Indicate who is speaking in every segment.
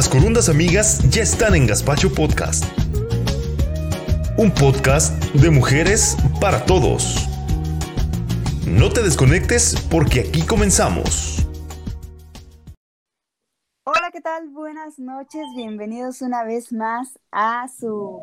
Speaker 1: Las corundas amigas ya están en Gaspacho Podcast. Un podcast de mujeres para todos. No te desconectes porque aquí comenzamos.
Speaker 2: Hola, ¿qué tal? Buenas noches, bienvenidos una vez más a su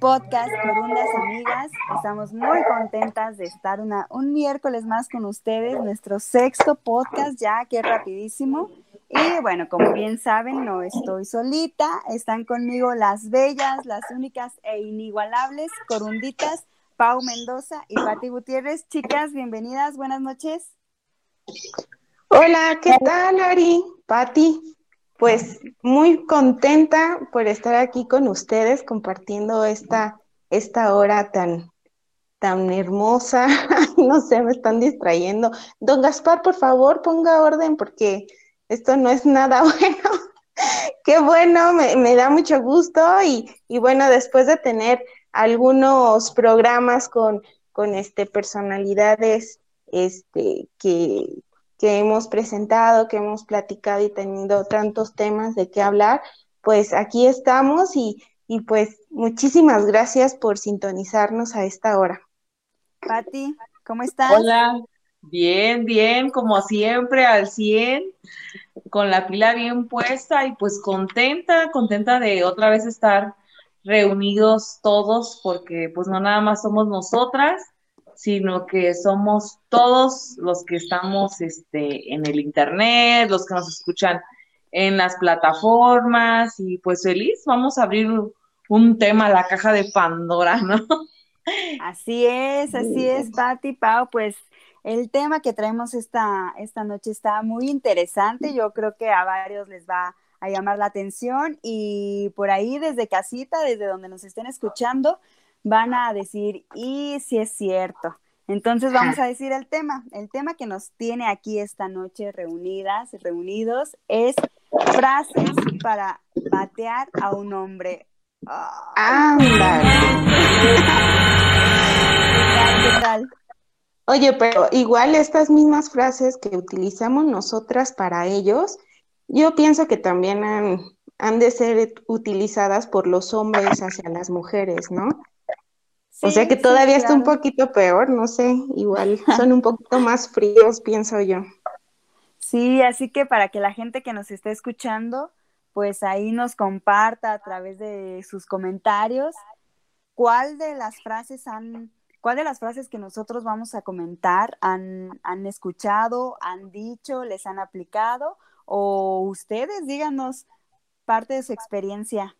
Speaker 2: podcast Corundas Amigas. Estamos muy contentas de estar un miércoles más con ustedes, nuestro sexto podcast ya, que rapidísimo. Y bueno, como bien saben, no estoy solita, están conmigo las bellas, las únicas e inigualables corunditas, Pau Mendoza y Pati Gutiérrez. Chicas, bienvenidas, buenas noches.
Speaker 3: Hola, ¿qué tal, Ari? Pati, pues muy contenta por estar aquí con ustedes compartiendo esta, esta hora tan, tan hermosa. no sé, me están distrayendo. Don Gaspar, por favor, ponga orden porque esto no es nada bueno. Qué bueno, me, da mucho gusto y, y, bueno, después de tener algunos programas con, con este, personalidades este, que, que hemos presentado, que hemos platicado y tenido tantos temas de qué hablar, pues aquí estamos y, y pues muchísimas gracias por sintonizarnos a esta hora.
Speaker 2: Pati, ¿cómo estás?
Speaker 4: Hola, bien, bien, como siempre, al 100, con la pila bien puesta y pues contenta, contenta de otra vez estar reunidos todos, porque pues no nada más somos nosotras, sino que somos todos los que estamos este, en el Internet, los que nos escuchan en las plataformas y pues feliz, vamos a abrir un tema, la caja de Pandora, ¿no?
Speaker 2: Así es, así es, Pati, Pau, pues el tema que traemos esta, esta noche está muy interesante, yo creo que a varios les va a llamar la atención y por ahí desde casita, desde donde nos estén escuchando, van a decir, y si es cierto. Entonces vamos a decir el tema. El tema que nos tiene aquí esta noche reunidas, reunidos, es frases para batear a un hombre.
Speaker 3: ¡Ándale!
Speaker 2: ¿Qué tal?
Speaker 3: Oye, pero igual estas mismas frases que utilizamos nosotras para ellos, yo pienso que también han, han de ser utilizadas por los hombres hacia las mujeres, ¿no? o sea que todavía está un poquito peor, no sé, igual son un poquito más fríos, pienso yo.
Speaker 2: Sí, así que para que la gente que nos esté escuchando, pues ahí nos comparta a través de sus comentarios cuál de las frases han, cuál de las frases que nosotros vamos a comentar han, han escuchado, han dicho, les han aplicado, o ustedes díganos parte de su experiencia.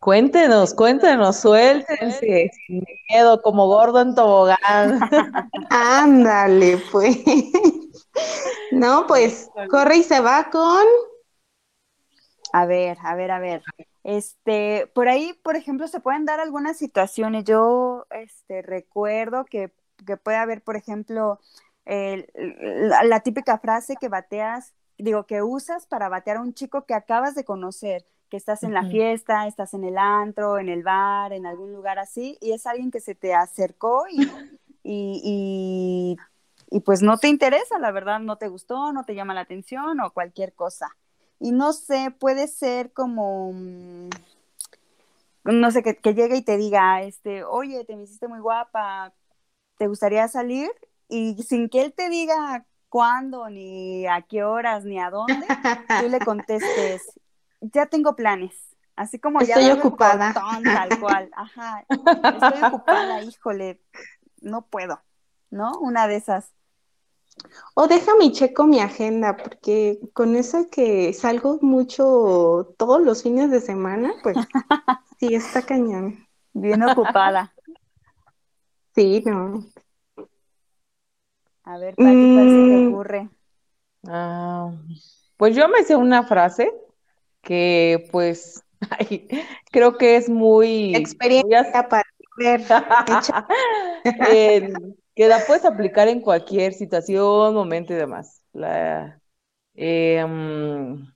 Speaker 4: Cuéntenos, cuéntenos, suéltense sin miedo, como gordo en tobogán.
Speaker 3: Ándale, pues. No, pues corre y se va con.
Speaker 2: A ver, a ver, a ver. Este, por ahí, por ejemplo, se pueden dar algunas situaciones. Yo, este, recuerdo que, que puede haber, por ejemplo, la, la típica frase que bateas, digo, que usas para batear a un chico que acabas de conocer que estás en la fiesta, estás en el antro, en el bar, en algún lugar así, y es alguien que se te acercó y, y, y, pues no te interesa, la verdad, no te gustó, no te llama la atención o cualquier cosa. Y no sé, puede ser como, mm, no sé, que, que llegue y te diga, este, oye, te me hiciste muy guapa, ¿te gustaría salir? Y sin que él te diga cuándo, ni a qué horas, ni a dónde, tú le contestes, ya tengo planes. Así como
Speaker 3: ya. Estoy ocupada.
Speaker 2: tal cual. Ajá. Estoy ocupada, híjole. No puedo. ¿No? Una de esas.
Speaker 3: O déjame checo mi agenda, porque con eso que salgo mucho todos los fines de semana, pues sí está cañón.
Speaker 2: Bien ocupada.
Speaker 3: Sí, no.
Speaker 2: A ver, Pati, ¿cuál se te mm. ocurre?
Speaker 4: Ah, pues yo me sé una frase que pues creo que es muy...
Speaker 3: Experiencia para ver.
Speaker 4: Que la puedes aplicar en cualquier situación, momento y demás. La, em,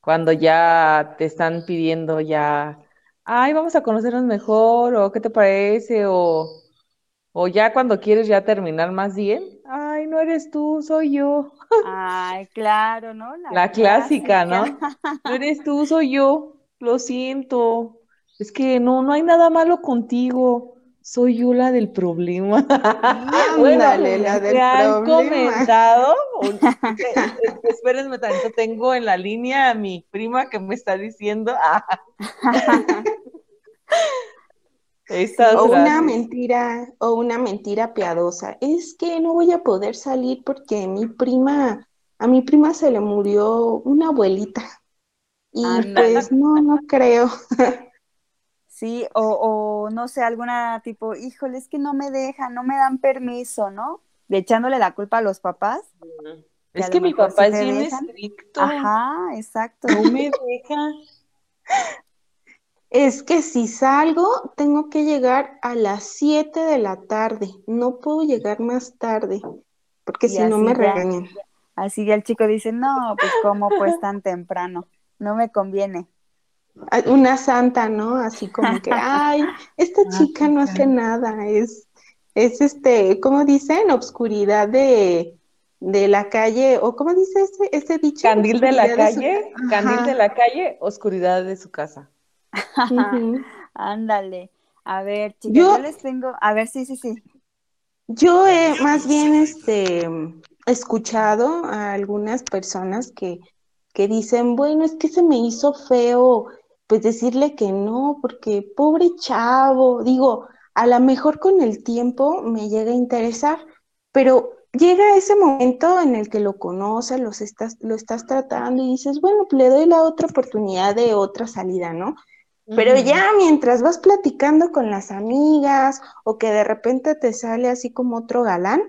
Speaker 4: cuando ya te están pidiendo ya, ay, vamos a conocernos mejor, o qué te parece, o, o ya cuando quieres ya terminar más bien, ay, no eres tú, soy yo.
Speaker 2: Ay, claro, ¿no?
Speaker 4: La, clásica, ¿no? No eres tú, soy yo, lo siento. Es que no, no hay nada malo contigo soy yo la del problema.
Speaker 3: bueno, la del
Speaker 4: han comentado. Espérenme tanto, tengo en la línea a mi prima que me está diciendo.
Speaker 3: o una mentira, o una mentira piadosa. Es que no voy a poder salir porque mi prima, a mi prima se le murió una abuelita. Y pues no, no creo.
Speaker 2: Sí, o, o no sé, alguna tipo, híjole, es que no me dejan, no me dan permiso, ¿no? De echándole la culpa a los papás.
Speaker 4: Es que mi papá es bien estricto.
Speaker 2: Ajá, exacto.
Speaker 4: No me deja.
Speaker 3: Es que si salgo, tengo que llegar a las 7 de la tarde. No puedo llegar más tarde, porque si no me regañan.
Speaker 2: Así ya el chico dice, no, pues cómo pues tan temprano, no me conviene
Speaker 3: una santa, ¿no? Así como que, ay, esta ah, chica no hace nada, es, es este, ¿cómo dicen? Obscuridad de, de la calle, o ¿cómo dice ese, ese dicho?
Speaker 4: Candil de la calle, candil de la calle, oscuridad de su casa.
Speaker 2: Ándale. A ver, chicas, yo, les tengo, a ver, sí, sí, sí.
Speaker 3: Yo he más bien este escuchado a algunas personas que, que dicen, bueno, es que se me hizo feo pues decirle que no, porque pobre chavo, digo, a lo mejor con el tiempo me llega a interesar, pero llega ese momento en el que lo conoces, los estás, lo estás tratando y dices, bueno, pues le doy la otra oportunidad de otra salida, ¿no? Pero ya mientras vas platicando con las amigas o que de repente te sale así como otro galán,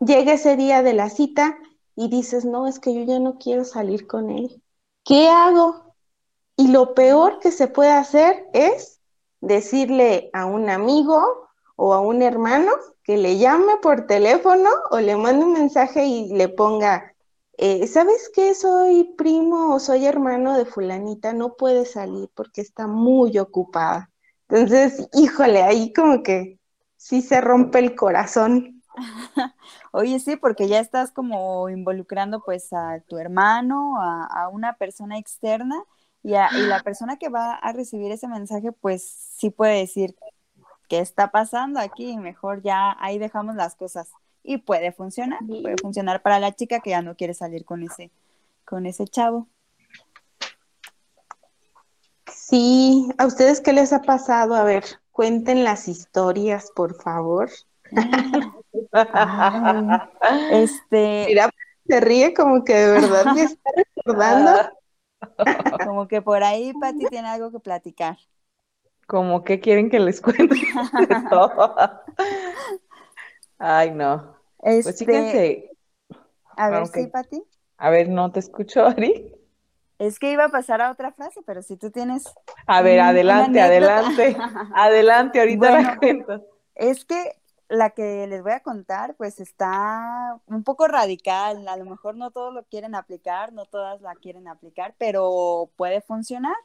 Speaker 3: llega ese día de la cita y dices, no, es que yo ya no quiero salir con él. ¿Qué hago? Y lo peor que se puede hacer es decirle a un amigo o a un hermano que le llame por teléfono o le mande un mensaje y le ponga, eh, ¿sabes qué? Soy primo o soy hermano de fulanita, no puede salir porque está muy ocupada. Entonces, híjole, ahí como que sí se rompe el corazón.
Speaker 2: Oye, sí, porque ya estás como involucrando pues a tu hermano, a, a una persona externa y, la persona que va a recibir ese mensaje, pues sí puede decir, ¿qué está pasando aquí? Mejor ya ahí dejamos las cosas. Y puede funcionar, puede funcionar para la chica que ya no quiere salir con ese, con ese chavo.
Speaker 3: Sí, ¿a ustedes qué les ha pasado? A ver, cuenten las historias, por favor.
Speaker 2: este.
Speaker 3: Mira, se ríe como que de verdad me está recordando.
Speaker 2: Como que por ahí Pati tiene algo que platicar.
Speaker 4: Como que quieren que les cuente. Ay, no. Pues este... fíjense.
Speaker 2: A ver, sí, Pati.
Speaker 4: A ver, no te escucho, Ari.
Speaker 2: Es que iba a pasar a otra frase, pero si tú tienes.
Speaker 4: A ver, adelante, adelante. adelante, ahorita la cuento.
Speaker 2: Es que la que les voy a contar, pues está un poco radical. A lo mejor no todos lo quieren aplicar, no todas la quieren aplicar, pero puede funcionar.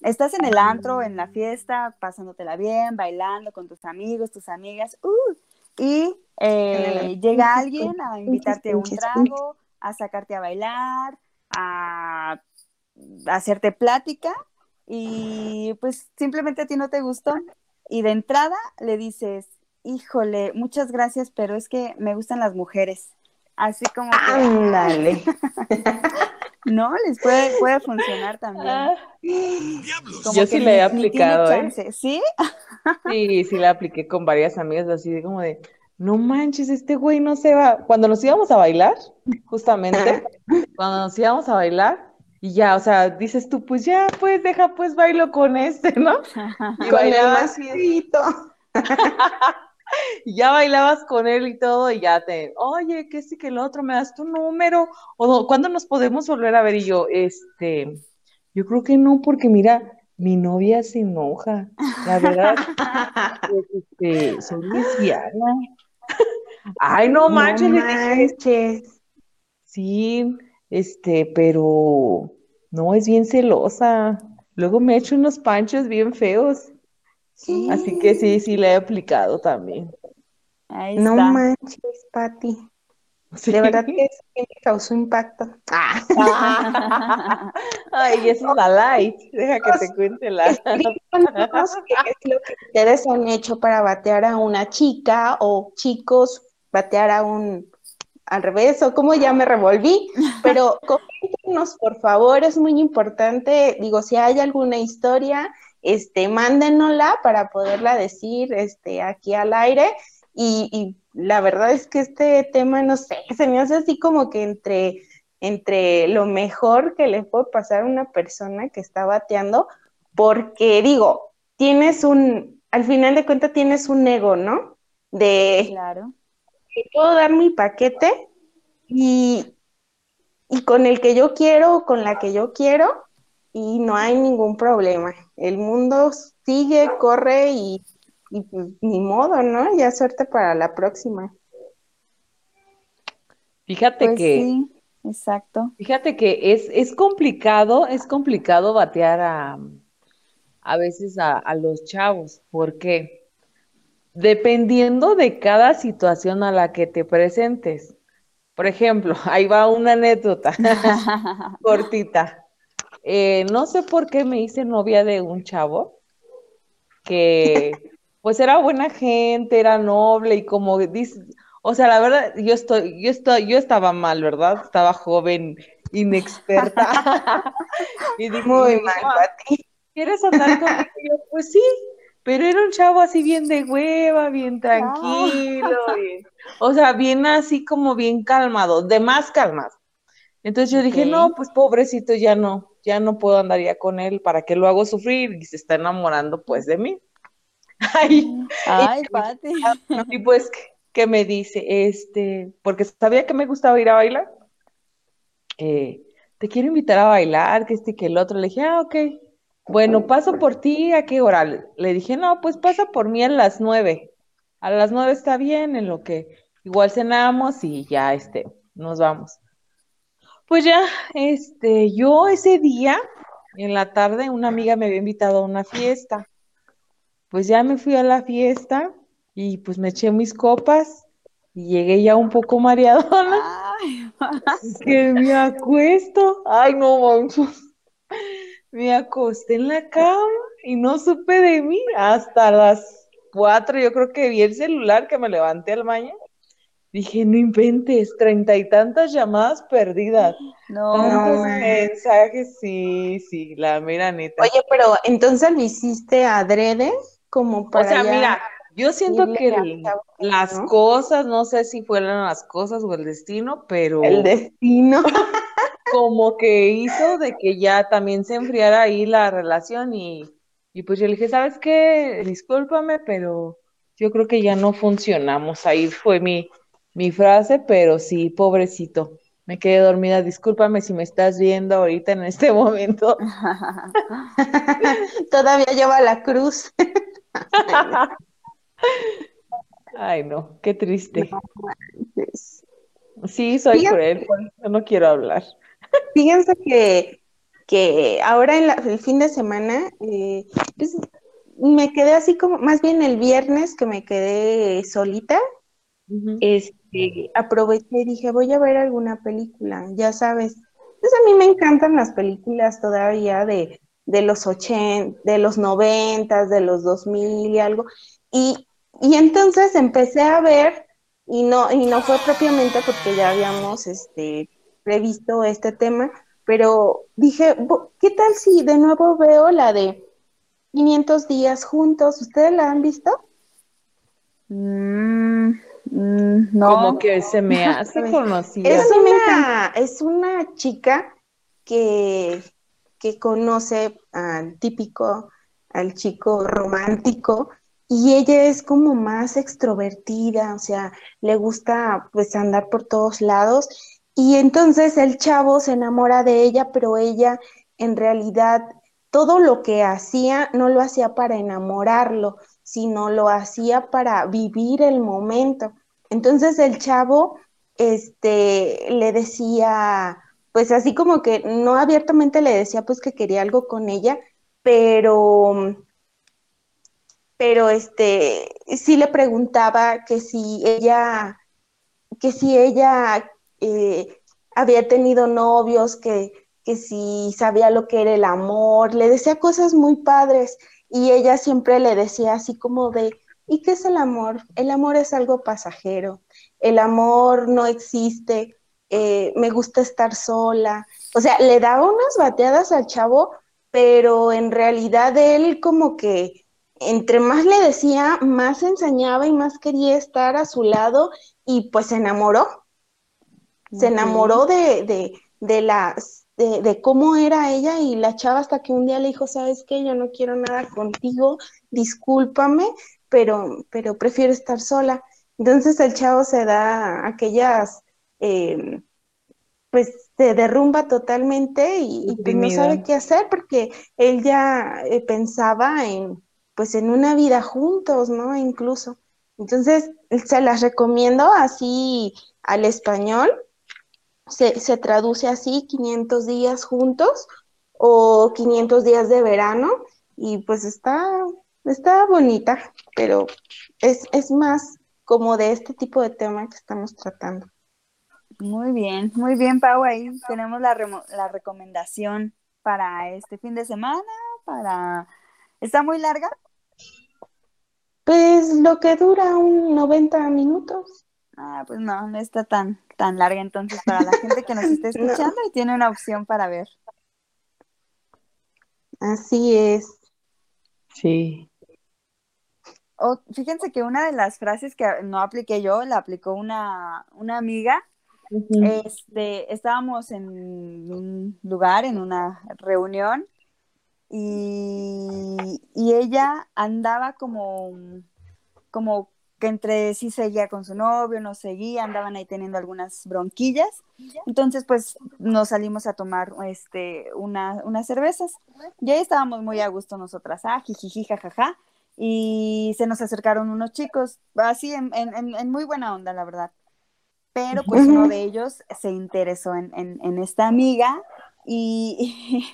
Speaker 2: Estás en el antro, en la fiesta, pasándotela bien, bailando con tus amigos, tus amigas, uh, y eh, llega alguien a invitarte a un trago, a sacarte a bailar, a, a hacerte plática, y pues simplemente a ti no te gustó. Y de entrada le dices, híjole, muchas gracias, pero es que me gustan las mujeres. Así como
Speaker 3: Ándale.
Speaker 2: no, les puede, puede funcionar también. Ah.
Speaker 4: Yo sí le he aplicado, ¿eh?
Speaker 2: ¿Sí?
Speaker 4: sí, sí la apliqué con varias amigas, así de como de, no manches, este güey no se va. Cuando nos íbamos a bailar, justamente, cuando nos íbamos a bailar, y ya, o sea, dices tú, pues ya, pues deja, pues bailo con este, ¿no?
Speaker 3: Y con el
Speaker 4: y ya bailabas con él y todo, y ya te, oye, que sí, que el otro, me das tu número, o ¿cuándo nos podemos volver a ver? Y yo, este, yo creo que no, porque mira, mi novia se enoja, la verdad, pues, este, soy lesbiana. Ay, no manches,
Speaker 3: no manches.
Speaker 4: Sí, este, pero no, es bien celosa. Luego me ha hecho unos panchos bien feos. Sí. Así que sí, sí, le he aplicado también.
Speaker 3: Ahí no manches, Pati. De verdad que eso me causó impacto.
Speaker 4: Ah. Ay, eso es la light. Deja que te cuente la.
Speaker 3: ¿Qué es lo que ustedes han hecho para batear a una chica o chicos batear a un al revés o como ya me revolví? Pero coméntenos, por favor, es muy importante. Digo, si hay alguna historia, este, mándenosla para poderla decir este, aquí al aire. Y, y la verdad es que este tema, no sé, se me hace así como que entre, entre lo mejor que le puede pasar a una persona que está bateando, porque digo, tienes un, al final de cuentas tienes un ego, ¿no? De,
Speaker 2: claro.
Speaker 3: puedo dar mi paquete y, y con el que yo quiero, con la que yo quiero, y no hay ningún problema. El mundo sigue, corre y y pues ni modo, ¿no? Ya suerte para la próxima.
Speaker 4: Fíjate
Speaker 2: Pues
Speaker 4: que,
Speaker 2: sí, exacto.
Speaker 4: fíjate que es, es complicado, es complicado batear a, a veces a, a los chavos, porque dependiendo de cada situación a la que te presentes. Por ejemplo, ahí va una anécdota cortita. Eh, no sé por qué me hice novia de un chavo que pues era buena gente, era noble y como dice, o sea, la verdad, yo estoy, yo estoy, yo estaba mal, ¿verdad? Estaba joven, inexperta.
Speaker 3: y dije, muy mal, Pati.
Speaker 4: ¿Quieres andar conmigo? Y yo, pues sí, pero era un chavo así bien de hueva, bien tranquilo, bien, o sea, bien así como bien calmado, de más calmado. Entonces yo dije, no, pues pobrecito, ya no, ya no puedo andar ya con él, ¿para qué lo hago sufrir? Y se está enamorando pues de mí. Ay,
Speaker 2: Ay, Pati.
Speaker 4: y pues, ¿qué, qué me dice? Este, porque sabía que me gustaba ir a bailar. Eh, te quiero invitar a bailar, que este y que el otro. Le dije, ah, ok. Bueno, paso por ti, ¿a qué hora? Le- Le dije, no, pues pasa por mí a las nueve. A las nueve está bien, en lo que igual cenamos y ya, este, nos vamos. Pues ya, este, yo ese día, en la tarde, una amiga me había invitado a una fiesta. Pues ya me fui a la fiesta y pues me eché mis copas y llegué ya un poco mareadona.
Speaker 2: Ay,
Speaker 4: que me acuesto. Ay, no manches. Me acosté en la cama y no supe de mí hasta las cuatro. Yo creo que vi el celular que me levanté al baño. Dije, no inventes, treinta y tantas llamadas perdidas,
Speaker 2: no.
Speaker 4: tantos
Speaker 3: No.
Speaker 4: mensajes, sí, sí, la mera neta.
Speaker 3: Oye, pero entonces lo hiciste adrede, como
Speaker 4: O
Speaker 3: para
Speaker 4: sea,
Speaker 3: ya
Speaker 4: mira, yo siento que el- las
Speaker 3: ¿no?
Speaker 4: cosas, no sé si fueron las cosas o el destino, pero
Speaker 3: el destino.
Speaker 4: como que hizo de que ya también se enfriara ahí la relación y, y pues yo le dije, ¿sabes qué? Discúlpame, pero yo creo que ya no funcionamos. Ahí fue mi, mi frase, pero sí, pobrecito. Me quedé dormida. Discúlpame si me estás viendo ahorita en este momento.
Speaker 3: Todavía lleva la cruz.
Speaker 4: Ay, no, qué triste. Sí, soy cruel, eso no quiero hablar.
Speaker 3: Fíjense que, que ahora en la- el fin de semana, eh, pues, me quedé así como, más bien el viernes que me quedé solita,
Speaker 4: Ujú.
Speaker 3: este, aproveché y dije, voy a ver alguna película, ya sabes. Pues a mí me encantan las películas todavía de, de los 80, de los 90, de los 2000 y algo. Y, y entonces empecé a ver, y no, y no fue propiamente porque ya habíamos este, previsto este tema, pero dije, "Bo- ¿qué tal si de nuevo veo la de 500 días juntos? ¿Ustedes la han visto?
Speaker 2: Mm, mm, no.
Speaker 4: Como que se me hace
Speaker 3: Es
Speaker 4: conocida.
Speaker 3: Es una, es una chica que, que conoce al típico, al chico romántico, y ella es como más extrovertida, o sea, le gusta pues andar por todos lados, y entonces el chavo se enamora de ella, pero ella en realidad todo lo que hacía no lo hacía para enamorarlo, sino lo hacía para vivir el momento. Entonces el chavo este, le decía, pues así como que no abiertamente le decía pues que quería algo con ella, pero pero este sí le preguntaba que si ella que si ella eh, había tenido novios, que, que si sabía lo que era el amor, le decía cosas muy padres y ella siempre le decía así como de, ¿y qué es el amor? El amor es algo pasajero, el amor no existe, eh, me gusta estar sola. O sea, le daba unas bateadas al chavo, pero en realidad él como que entre más le decía, más enseñaba y más quería estar a su lado y pues se enamoró. Se enamoró de, de, de las de, cómo era ella y la chava hasta que un día le dijo, sabes qué, yo no quiero nada contigo, discúlpame, pero, pero prefiero estar sola. Entonces el chavo se da aquellas, eh, pues se derrumba totalmente y, pues, no sabe qué hacer porque él ya eh, pensaba en, pues en una vida juntos, ¿no? Incluso. Entonces, se las recomiendo así al español se, traduce así, 500 días juntos o 500 días de verano y pues está, está bonita, pero es, es más como de este tipo de tema que estamos tratando.
Speaker 2: Muy bien, muy bien, Pau. Ahí tenemos la, la recomendación para este fin de semana, para... ¿Está muy larga?
Speaker 3: Pues lo que dura un 90 minutos.
Speaker 2: Ah, pues no, no está tan, tan larga entonces para la gente que nos esté escuchando y tiene una opción para ver.
Speaker 3: Así es.
Speaker 4: Sí.
Speaker 2: fíjense que una de las frases que no apliqué yo, la aplicó una, una amiga. este, estábamos en un lugar, en una reunión, y, y ella andaba como, como que entre sí seguía con su novio, no seguía, andaban ahí teniendo algunas bronquillas. Entonces, pues nos salimos a tomar este, una, unas cervezas. Y ahí estábamos muy a gusto nosotras, ah, jijiji, jajaja. Y se nos acercaron unos chicos, así en, en, muy buena onda, la verdad. Pero pues uno de ellos se interesó en, esta amiga y,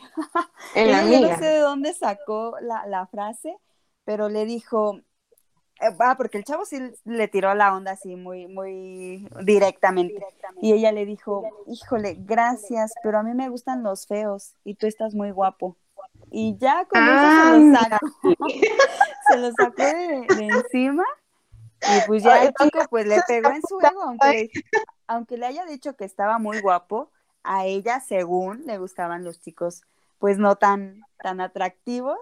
Speaker 2: no sé de dónde sacó la, la frase, pero le dijo, ah, porque el chavo sí le tiró la onda así muy, muy directamente. Y ella le dijo, híjole, gracias, pero a mí me gustan los feos y tú estás muy guapo. Y ya con eso se lo sacó, se lo sacó de, encima. Y pues ya el chico pues le pegó en su ego, aunque, aunque le haya dicho que estaba muy guapo, a ella según le gustaban los chicos pues no tan, tan atractivos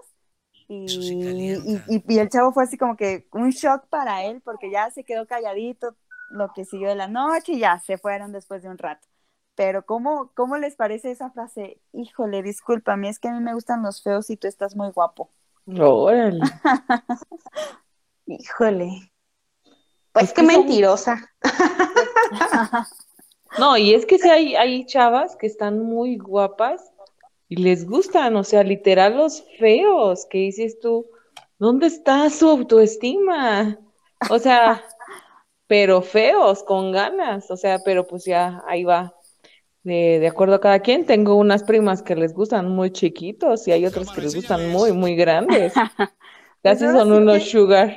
Speaker 2: y, y, el chavo fue así como que un shock para él porque ya se quedó calladito lo que siguió de la noche y ya se fueron después de un rato. Pero ¿cómo, cómo les parece esa frase? Híjole, discúlpame, es que a mí me gustan los feos y tú estás muy guapo.
Speaker 4: Órale.
Speaker 3: Híjole. Pues qué mentirosa.
Speaker 4: no, y es que si hay, hay chavas que están muy guapas y les gustan, o sea, literal los feos, que dices tú, ¿dónde está su autoestima? O sea, pero feos, con ganas, o sea, pero pues ya ahí va. De, de, acuerdo a cada quien, tengo unas primas que les gustan muy chiquitos y hay otras que les gustan muy, muy grandes. Casi pues son unos sugar.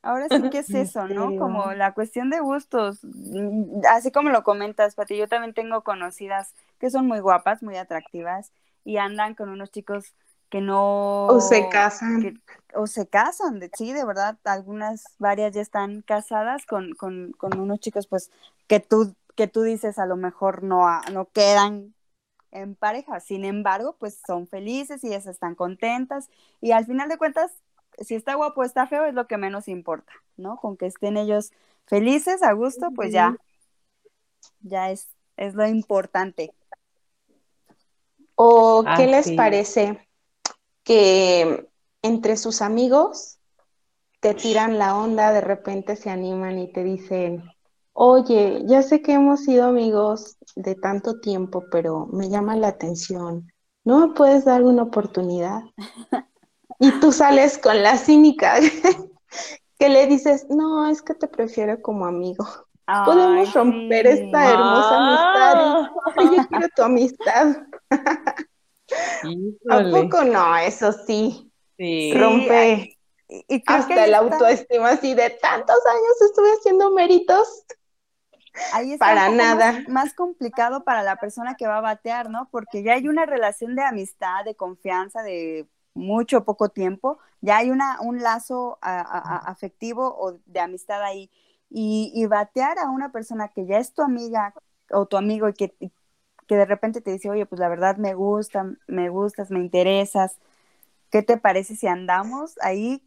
Speaker 2: Ahora sí que es eso, ¿no? Como la cuestión de gustos. Mm, así como lo comentas, Pati, yo también tengo conocidas que son muy guapas, muy atractivas y andan con unos chicos que no...
Speaker 3: O se casan.
Speaker 2: o se casan, de, sí, de verdad, algunas, varias ya están casadas con, con, con unos chicos pues que tú, que tú dices a lo mejor no, no quedan en pareja, sin embargo, pues son felices y ellas están contentas y al final de cuentas, si está guapo o está feo es lo que menos importa, ¿no? Con que estén ellos felices, a gusto, pues ya, ya es, es lo importante.
Speaker 3: ¿O qué ah, les parece que entre sus amigos te tiran la onda, de repente se animan y te dicen, oye, ya sé que hemos sido amigos de tanto tiempo, pero me llama la atención, ¿no me puedes dar una oportunidad? y tú sales con la cínica que le dices, no, es que te prefiero como amigo. Podemos romper esta hermosa amistad. yo quiero tu amistad. ¿A poco no? Eso sí. sí. Rompe y, hasta la autoestima así de tantos años estuve haciendo méritos.
Speaker 2: Ahí está para nada. Más, complicado para la persona que va a batear, ¿no? Porque ya hay una relación de amistad, de confianza, de mucho poco tiempo, ya hay una, un lazo afectivo o de amistad ahí. Y, y, batear a una persona que ya es tu amiga o tu amigo y que, que de repente te dice, oye, pues la verdad me gusta, me gustas, me interesas, ¿qué te parece si andamos? Ahí,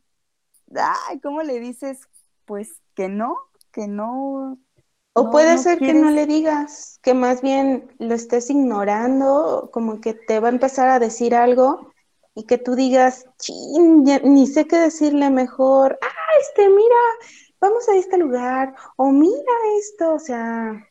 Speaker 2: ay, ¿cómo le dices? Pues que no, que no.
Speaker 3: O puede ser que no le digas, que más bien lo estés ignorando, como que te va a empezar a decir algo y que tú digas, chin, ni sé qué decirle mejor, ah, este, mira, vamos a este lugar, o mira esto, o sea,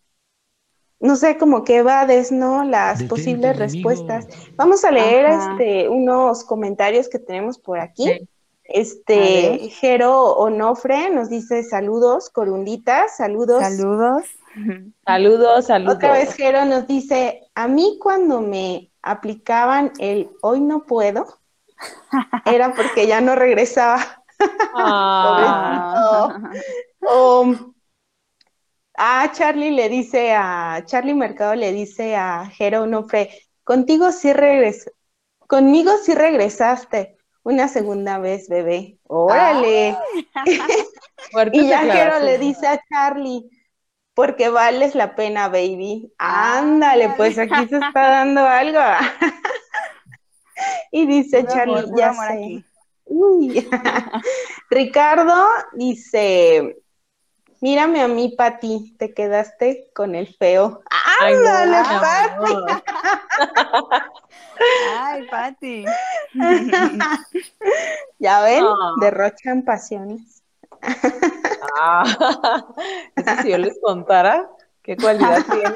Speaker 3: no sé, como que evades, ¿no? Las posibles respuestas. Vamos a leer este unos comentarios que tenemos por aquí. Este, Jero Onofre nos dice saludos, corunditas, saludos.
Speaker 2: Saludos.
Speaker 4: Saludos, saludos.
Speaker 3: Otra vez Jero nos dice, a mí cuando me aplicaban el hoy no puedo, era porque ya no regresaba. Ah. Ah, Charlie le dice a, Charlie Mercado le dice a Jero Onofre, contigo sí regres, conmigo sí regresaste una segunda vez, bebé. Órale. y ya Jero le dice a Charlie, porque vales la pena, baby. Ándale, pues aquí se está dando algo. y dice Charlie, ya sé. Ricardo dice, Mírame a mí, Pati, te quedaste con el feo. ¡Ándale, Pati!
Speaker 2: Ay, Pati.
Speaker 3: ya ven, derrochan pasiones.
Speaker 4: ah, si yo les contara qué cualidad tiene.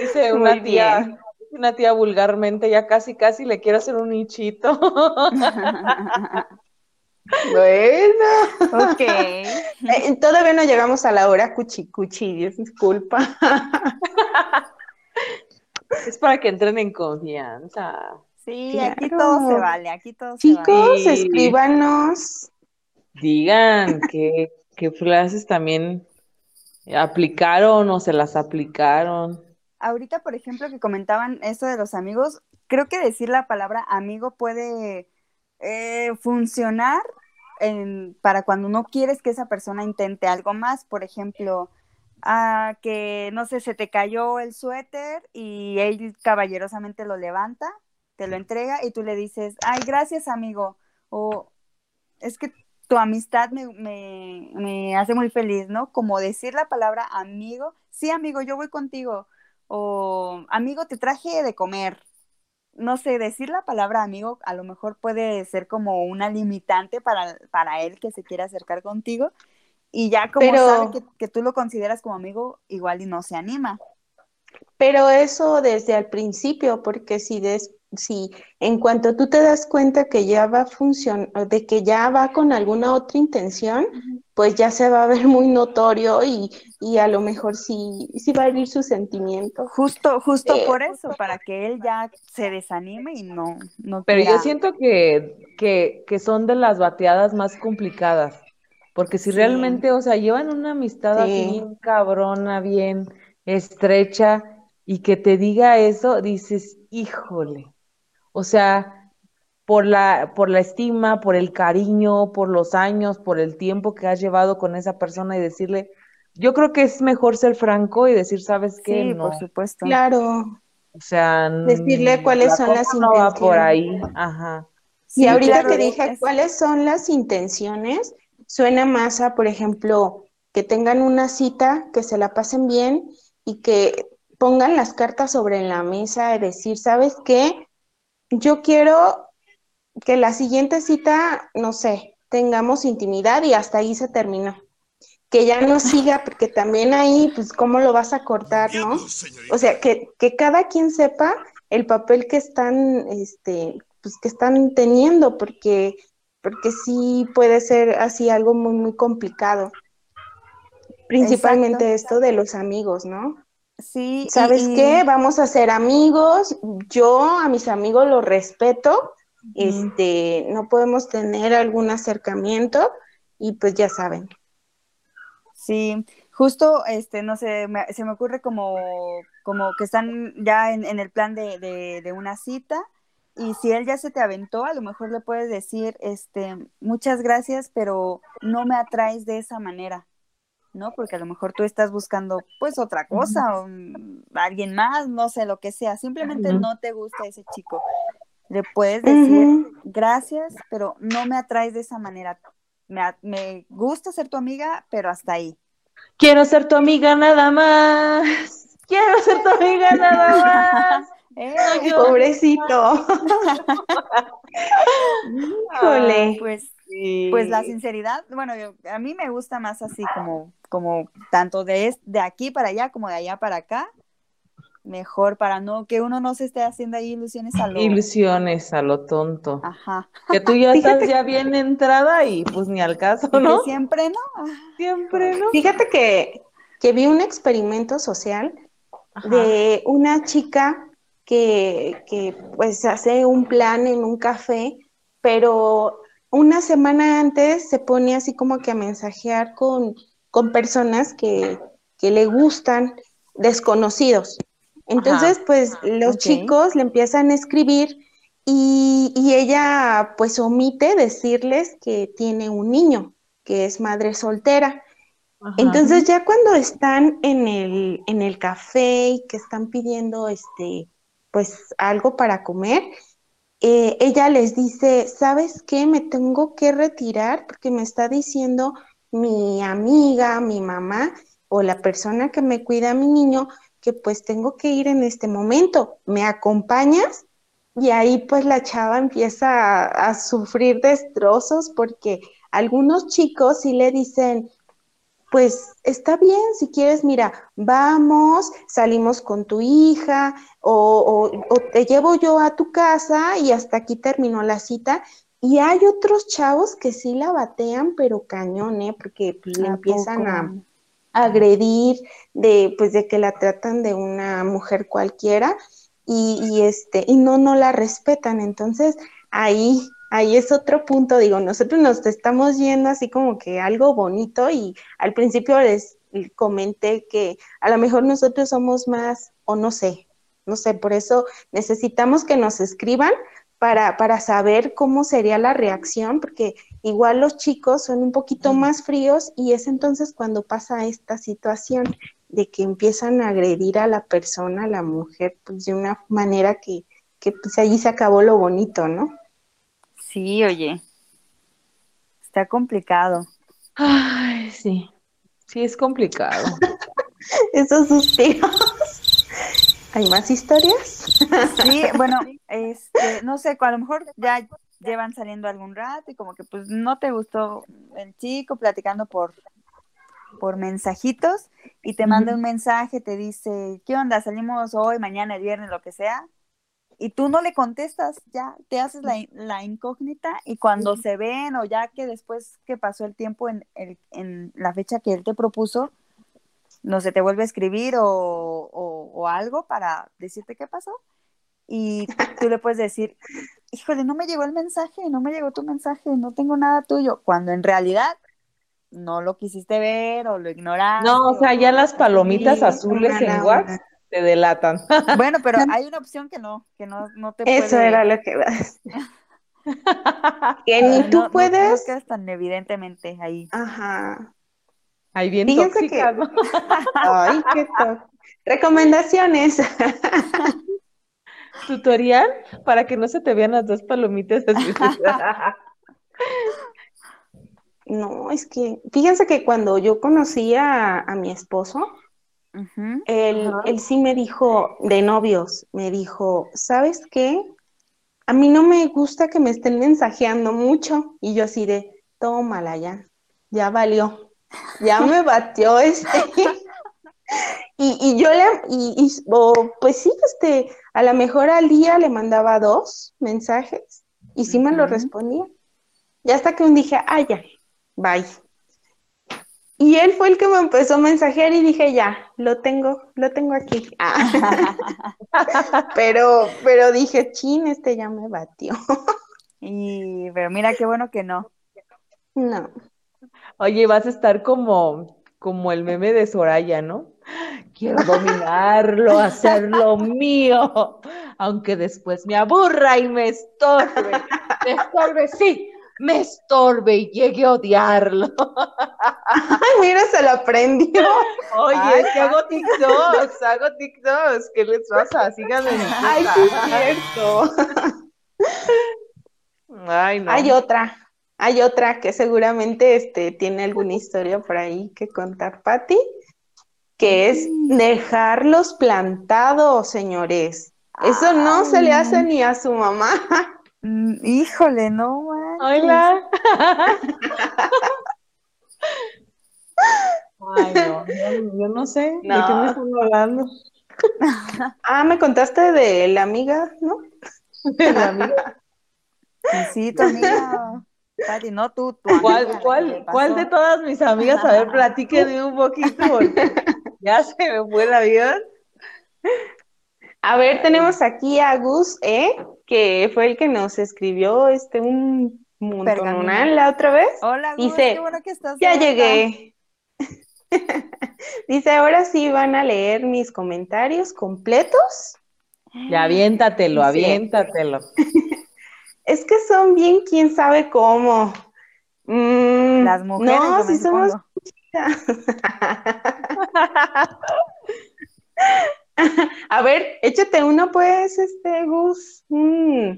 Speaker 4: Dice una tía, una tía vulgarmente, ya casi casi le quiero hacer un nichito.
Speaker 3: Bueno, ok. Eh, todavía no llegamos a la hora cuchi cuchi, Dios disculpa.
Speaker 4: es para que entren en confianza.
Speaker 2: Sí, aquí todo se vale, aquí todo
Speaker 3: Chicos, se vale. Chicos, escríbanos.
Speaker 4: Digan qué, qué frases también aplicaron o se las aplicaron.
Speaker 2: Ahorita, por ejemplo, que comentaban eso de los amigos, creo que decir la palabra amigo puede eh, funcionar para cuando no quieres que esa persona intente algo más, por ejemplo, a que, no sé, se te cayó el suéter y él caballerosamente lo levanta, te lo entrega y tú le dices, ay, gracias amigo, o es que tu amistad me, me, me hace muy feliz, ¿no? Como decir la palabra amigo, sí amigo, yo voy contigo, o amigo, te traje de comer, no sé, decir la palabra amigo a lo mejor puede ser como una limitante para, para él que se quiera acercar contigo y ya como sabe que, que, tú lo consideras como amigo, igual y no se anima.
Speaker 3: Pero eso desde el principio, porque si, des, si en cuanto tú te das cuenta que ya va a funcionar, de que ya va con alguna otra intención, pues ya se va a ver muy notorio y, y a lo mejor sí, sí va a herir su sentimiento.
Speaker 2: Justo, justo eh, por eso, para que él ya se desanime y no, no
Speaker 4: Pero yo siento que, que, que, son de las bateadas más complicadas, porque si realmente, o sea, llevan una amistad así bien cabrona, bien estrecha, y que te diga eso, dices, híjole, o sea, por la, por la estima, por el cariño, por los años, por el tiempo que has llevado con esa persona y decirle, yo creo que es mejor ser franco y decir, ¿sabes qué?
Speaker 2: Sí, por supuesto.
Speaker 3: Claro.
Speaker 4: O sea,
Speaker 3: decirle cuáles son las intenciones.
Speaker 4: por ahí, ajá.
Speaker 3: Sí, ahorita que dije cuáles son las intenciones, suena más a, por ejemplo, que tengan una cita, que se la pasen bien y que pongan las cartas sobre la mesa y decir, ¿sabes qué? yo quiero que la siguiente cita, no sé, tengamos intimidad y hasta ahí se terminó. Que ya no siga, porque también ahí, pues, ¿cómo lo vas a cortar, no? O sea, que, que cada quien sepa el papel que están, este, pues, que están teniendo, porque porque sí puede ser así algo muy, muy complicado. Principalmente esto de los amigos, ¿no?
Speaker 2: Sí.
Speaker 3: ¿Sabes qué? Vamos a ser amigos. Yo a mis amigos los respeto. Este, no podemos tener algún acercamiento y pues ya saben.
Speaker 2: Sí, justo, este, no sé, se me ocurre como, como que están ya en, el plan de, de, una cita y si él ya se te aventó, a lo mejor le puedes decir, este, muchas gracias, pero no me atraes de esa manera, ¿no? Porque a lo mejor tú estás buscando, pues, otra cosa, o alguien más, no sé, lo que sea, simplemente no te gusta ese chico. Le puedes decir, gracias, pero no me atraes de esa manera. Me, me gusta ser tu amiga, pero hasta ahí.
Speaker 4: Quiero ser tu amiga nada más. Quiero ser tu amiga nada más.
Speaker 3: Eh, pobrecito.
Speaker 2: Híjole. pues, pues la sinceridad, bueno, a mí me gusta más así como, como tanto de, de aquí para allá como de allá para acá. Mejor para no que uno no se esté haciendo ahí ilusiones a lo
Speaker 4: ilusiones a lo tonto. Ajá. Que tú ya estás ya bien entrada y pues ni al caso, ¿no?
Speaker 2: Que siempre no. Ah,
Speaker 4: siempre no.
Speaker 3: Fíjate que, que vi un experimento social de una chica que, pues hace un plan en un café, pero una semana antes se pone así como que a mensajear con, con personas que, le gustan, desconocidos. Entonces, pues los chicos le empiezan a escribir y, y, ella pues omite decirles que tiene un niño, que es madre soltera. Entonces ya cuando están en el, en el café y que están pidiendo este pues algo para comer, eh, ella les dice, ¿sabes qué? Me tengo que retirar porque me está diciendo mi amiga, mi mamá o la persona que me cuida a mi niño que pues tengo que ir en este momento. ¿Me acompañas? Y ahí pues la chava empieza a, a sufrir destrozos porque algunos chicos sí le dicen, pues está bien, si quieres, mira, vamos, salimos con tu hija o, te llevo yo a tu casa y hasta aquí terminó la cita. Y hay otros chavos que sí la batean, pero cañón, ¿eh? Porque pues, le empiezan a, agredir, de, pues de que la tratan de una mujer cualquiera y, este, y no, no la respetan. Entonces, ahí ahí es otro punto, digo, nosotros nos estamos yendo así como que algo bonito y al principio les comenté que a lo mejor nosotros somos más, o no sé, no sé, por eso necesitamos que nos escriban para, para saber cómo sería la reacción, porque igual los chicos son un poquito más fríos y es entonces cuando pasa esta situación de que empiezan a agredir a la persona, a la mujer, pues de una manera que, que pues allí se acabó lo bonito, ¿no?
Speaker 2: Sí, oye. Está complicado.
Speaker 4: Ay, sí. Sí, es complicado.
Speaker 3: Esos suspiros. ¿Hay más historias?
Speaker 2: Sí, bueno, este, no sé, a lo mejor ya llevan saliendo algún rato y como que pues no te gustó el chico platicando por, por mensajitos y te manda un mensaje, te dice, ¿qué onda? Salimos hoy, mañana, el viernes, lo que sea y tú no le contestas, ya te haces la, incógnita y cuando se ven o ya que después que pasó el tiempo en, el, en la fecha que él te propuso, no se te vuelve a escribir o, algo para decirte qué pasó y tú le puedes decir, híjole, no me llegó el mensaje, no me llegó tu mensaje, no tengo nada tuyo, cuando en realidad no lo quisiste ver o lo ignoraste.
Speaker 4: No, o sea, ya las palomitas azules en WhatsApp te delatan.
Speaker 2: Bueno, pero hay una opción que no, que no, no te
Speaker 3: Eso era lo que vas. que ni tú puedes.
Speaker 2: No, tan evidentemente ahí.
Speaker 3: Ajá.
Speaker 4: Ahí bien Fíjense que...
Speaker 3: Ay, qué top. Recomendaciones.
Speaker 4: Tutorial para que no se te vean las dos palomitas así.
Speaker 3: no, es que, fíjense que cuando yo conocí a mi esposo, él, sí me dijo, de novios, me dijo, ¿sabes qué? A mí no me gusta que me estén mensajeando mucho. Y yo así de, tómala ya, ya valió, ya me batió este. y, y, yo le, y, pues sí, este, a lo mejor al día le mandaba dos mensajes y sí me lo respondía. Ya hasta que un dije, ah, ya, bye. Y él fue el que me empezó a mensajear y dije, ya, lo tengo, lo tengo aquí. Ah. pero, pero dije, chin, este ya me batió.
Speaker 2: y, pero mira qué bueno que no.
Speaker 3: No.
Speaker 4: Oye, vas a estar como, como el meme de Soraya, ¿no? Quiero dominarlo, hacerlo mío, aunque después me aburra y me estorbe. Me estorbe, sí, me estorbe y llegue a odiarlo.
Speaker 3: Ay, mira, se lo aprendió.
Speaker 4: Oye, Ay, que hago TikToks, hago TikToks. ¿Qué les pasa? Síganme
Speaker 3: Ay, sí es cierto.
Speaker 4: Ay, no.
Speaker 3: Hay otra, hay otra que seguramente este, tiene alguna historia por ahí que contar, Patti, que es dejarlos plantados, señores. Eso no se le hace ni a su mamá.
Speaker 2: Mm, híjole, no, man.
Speaker 4: Hola. Ay, no, yo, no sé de qué me están hablando.
Speaker 3: ah, me contaste de la amiga, ¿no?
Speaker 4: De la amiga.
Speaker 2: Sí, tu amiga. Pati, no tú, tu
Speaker 4: ¿Cuál, cuál, ¿Cuál de todas mis amigas? A ver, platíquenme un poquito, porque ya se me fue el avión.
Speaker 3: A ver, tenemos aquí a Gus, ¿eh? que fue el que nos escribió este un montón la otra vez.
Speaker 2: Hola,
Speaker 3: Gus, Dice,
Speaker 2: qué bueno que estás.
Speaker 3: Ya llegué. Dice, ahora sí van a leer mis comentarios completos.
Speaker 4: Ya aviéntatelo, aviéntatelo.
Speaker 3: es que son bien quién sabe cómo.
Speaker 2: Mm, Las mujeres.
Speaker 3: No, si somos. A ver, échate uno, pues, este, Gus, mm,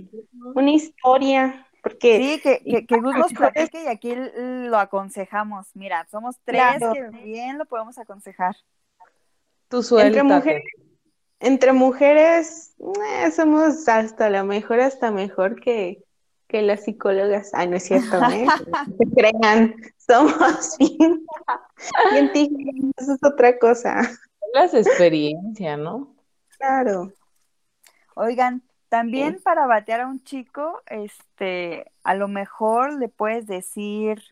Speaker 3: una historia, porque...
Speaker 2: Sí, que, que, Gus nos platique y aquí lo aconsejamos. Mira, somos tres que bien lo podemos aconsejar.
Speaker 4: Tu suéltate.
Speaker 3: Entre mujeres, entre mujeres eh, somos hasta la mejor, hasta mejor que, que las psicólogas. Ay, no es cierto, ¿eh? se crean, somos bien, bien eso es otra cosa
Speaker 4: las experiencias, ¿no?
Speaker 3: Claro.
Speaker 2: Oigan, también para batear a un chico, este, a lo mejor le puedes decir,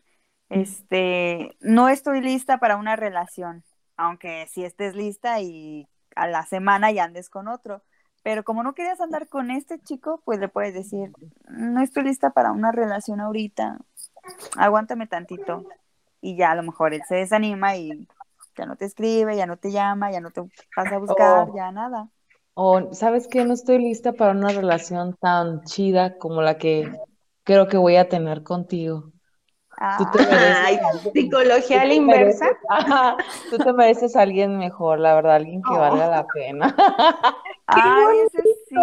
Speaker 2: este, no estoy lista para una relación, aunque si estés lista y a la semana ya andes con otro. Pero como no querías andar con este chico, pues le puedes decir, no estoy lista para una relación ahorita, aguántame tantito. Y ya a lo mejor él se desanima y ya no te escribe, ya no te llama, ya no te pasa a buscar, ya nada.
Speaker 4: O, ¿sabes qué? No estoy lista para una relación tan chida como la que creo que voy a tener contigo.
Speaker 3: Tú te mereces, psicología a la inversa.
Speaker 4: tú te mereces a alguien mejor, la verdad, alguien que valga la pena.
Speaker 2: Ay, ese sí,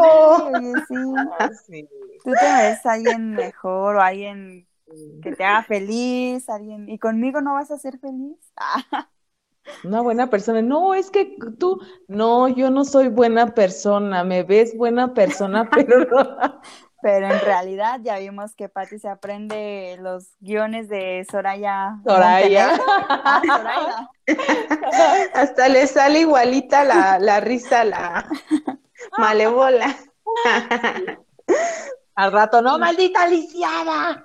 Speaker 2: sí. Tú te mereces a alguien mejor o alguien que te haga feliz, alguien, y conmigo no vas a ser feliz.
Speaker 4: Una buena persona. No, es que tú, no, yo no soy buena persona, me ves buena persona, pero no.
Speaker 2: Pero en realidad ya vimos que Patti se aprende los guiones de Soraya.
Speaker 4: Soraya.
Speaker 2: Ah, Soraya.
Speaker 3: Hasta le sale igualita la, la risa, la malevola.
Speaker 4: Al rato, no, maldita lisiada.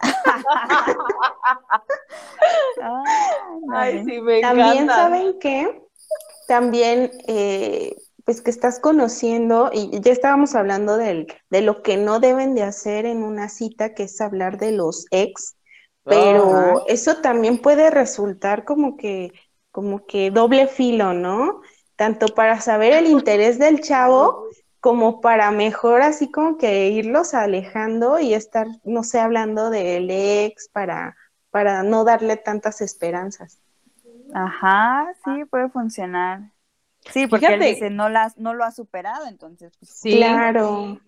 Speaker 4: Ay, sí, me
Speaker 3: También saben que, también, eh, pues que estás conociendo, y ya estábamos hablando del, de lo que no deben de hacer en una cita, que es hablar de los ex, pero eso también puede resultar como que, como que doble filo, ¿no? Tanto para saber el interés del chavo, como para mejor así como que irlos alejando y estar, no sé, hablando del ex para, para no darle tantas esperanzas.
Speaker 2: Ajá, sí, puede funcionar. Sí, porque él dice, no, las, no lo ha superado, entonces. Pues,
Speaker 3: sí. Claro.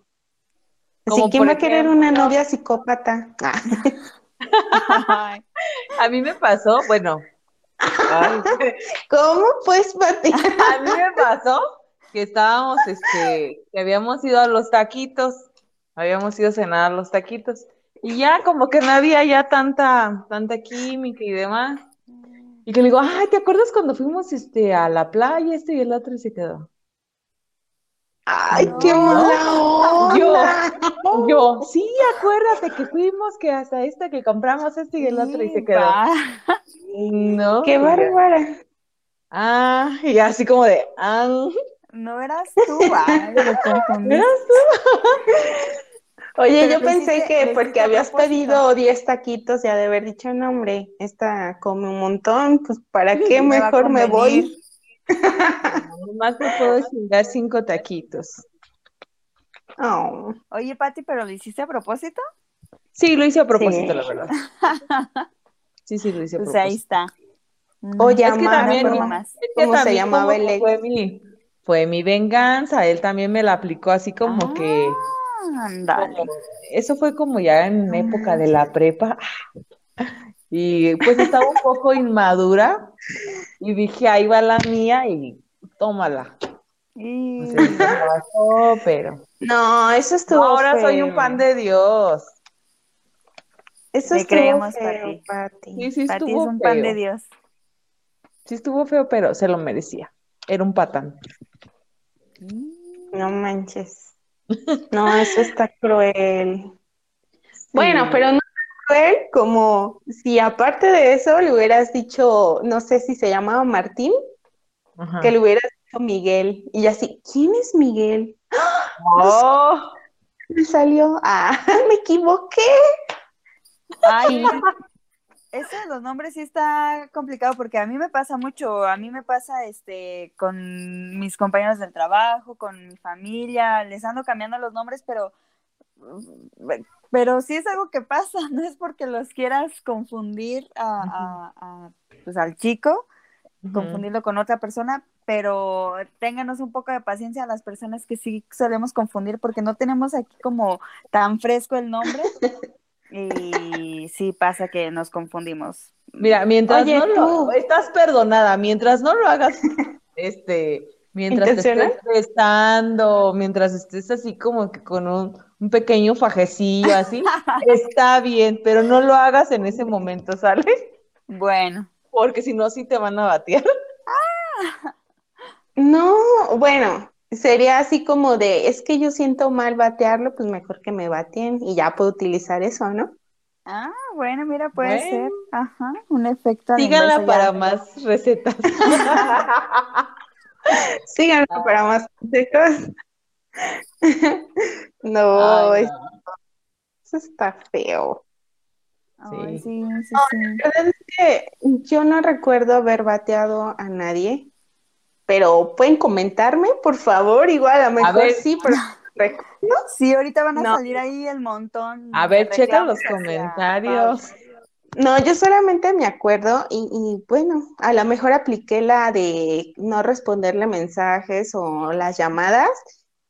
Speaker 3: Así, ¿quién va a querer una novia psicópata?
Speaker 4: a mí me pasó, bueno.
Speaker 3: ¿Cómo pues, Pati?
Speaker 4: a mí me pasó que estábamos, este, que habíamos ido a los taquitos, habíamos ido a cenar a los taquitos, y ya como que no había ya tanta, tanta química y demás. Y que le digo, ay, ¿te acuerdas cuando fuimos este, a la playa, este y el otro y se quedó?
Speaker 3: Ay, qué mala onda.
Speaker 4: Yo, yo, sí, acuérdate que fuimos, que hasta esta que compramos este y el otro y se quedó. No.
Speaker 3: Qué bárbara.
Speaker 4: Ah, y así como de, ah,
Speaker 2: No eras tú, ay, confundí.
Speaker 4: ¿eras
Speaker 3: Oye,
Speaker 2: Pero
Speaker 3: yo pensé que porque habías
Speaker 2: propósito.
Speaker 3: pedido 10 taquitos ya de haber dicho, no, hombre, esta come un montón, pues ¿para qué
Speaker 2: Me
Speaker 3: mejor me voy?
Speaker 4: Nomás me puedo chingar cinco taquitos.
Speaker 3: Oh,
Speaker 2: Oye, Pati, ¿pero lo hiciste a propósito?
Speaker 4: Sí, lo hice a propósito,
Speaker 3: Sí.
Speaker 4: la verdad. Sí, sí, lo hice a
Speaker 2: Pues ahí
Speaker 4: propósito.
Speaker 2: está. Mm,
Speaker 3: O
Speaker 4: Es que también,
Speaker 2: más.
Speaker 4: es que
Speaker 3: ¿Cómo se llamaba el
Speaker 4: fue mi, fue mi venganza, él también me la aplicó así como que,
Speaker 2: Ah, ándale.
Speaker 4: eso fue como ya en época de la prepa, y pues estaba un poco inmadura, y dije, ahí va la mía, y tómala.
Speaker 2: Y-
Speaker 4: No sé qué pasó, pero
Speaker 3: No, eso estuvo
Speaker 4: ahora soy un pan de Dios.
Speaker 3: Eso
Speaker 2: Te
Speaker 3: estuvo
Speaker 2: creemos,
Speaker 3: feo,
Speaker 2: Pati.
Speaker 4: Sí, sí
Speaker 2: Pati es
Speaker 4: estuvo
Speaker 2: un pan de. Dios.
Speaker 4: Sí estuvo feo, pero se lo merecía. Era un patán.
Speaker 3: No manches. No, eso está cruel. Bueno,
Speaker 4: Sí.
Speaker 3: pero no cruel como si aparte de eso le hubieras dicho, no sé si se llamaba Martín,
Speaker 4: Ajá.
Speaker 3: que le hubieras dicho Miguel. Y así, ¿quién es Miguel?
Speaker 4: Oh,
Speaker 3: Me salió, ah, me equivoqué.
Speaker 2: Ay, eso de los nombres sí está complicado porque a mí me pasa mucho, a mí me pasa este con mis compañeros del trabajo, con mi familia, les ando cambiando los nombres, pero pero sí es algo que pasa, no es porque los quieras confundir a, a- a, pues, al chico, confundirlo con otra persona, pero ténganos un poco de paciencia a las personas que sí solemos confundir porque no tenemos aquí como tan fresco el nombre y sí pasa que nos confundimos.
Speaker 4: Mira, mientras
Speaker 3: Oye,
Speaker 4: no lo estás perdonada, mientras no lo hagas, este, mientras te estés besando, mientras estés así como que con un, un pequeño fajecillo así, está bien, pero no lo hagas en ese momento, ¿sale?
Speaker 2: Bueno,
Speaker 4: Porque si no, sí te van a batear.
Speaker 3: No, bueno, sería así como de, es que yo siento mal batearlo, pues mejor que me bateen y ya puedo utilizar eso, ¿no?
Speaker 2: ah, bueno, mira, puede
Speaker 4: Bueno.
Speaker 2: ser, ajá, un efecto
Speaker 4: Síganla para
Speaker 2: ya.
Speaker 4: más recetas.
Speaker 3: Síganme
Speaker 4: Ah.
Speaker 3: para más consejos. No,
Speaker 4: Ay,
Speaker 3: eso está feo.
Speaker 2: Ay,
Speaker 4: Sí.
Speaker 2: sí, sí, sí.
Speaker 3: La verdad es que yo no recuerdo haber bateado a nadie, pero pueden comentarme, por favor, igual a lo mejor
Speaker 4: ver.
Speaker 3: sí, pero recuerdo.
Speaker 2: Sí, ahorita van a
Speaker 3: No.
Speaker 2: salir ahí el montón.
Speaker 4: A ver, checa los comentarios.
Speaker 3: No, yo solamente me acuerdo y, y, bueno, a lo mejor apliqué la de no responderle mensajes o las llamadas,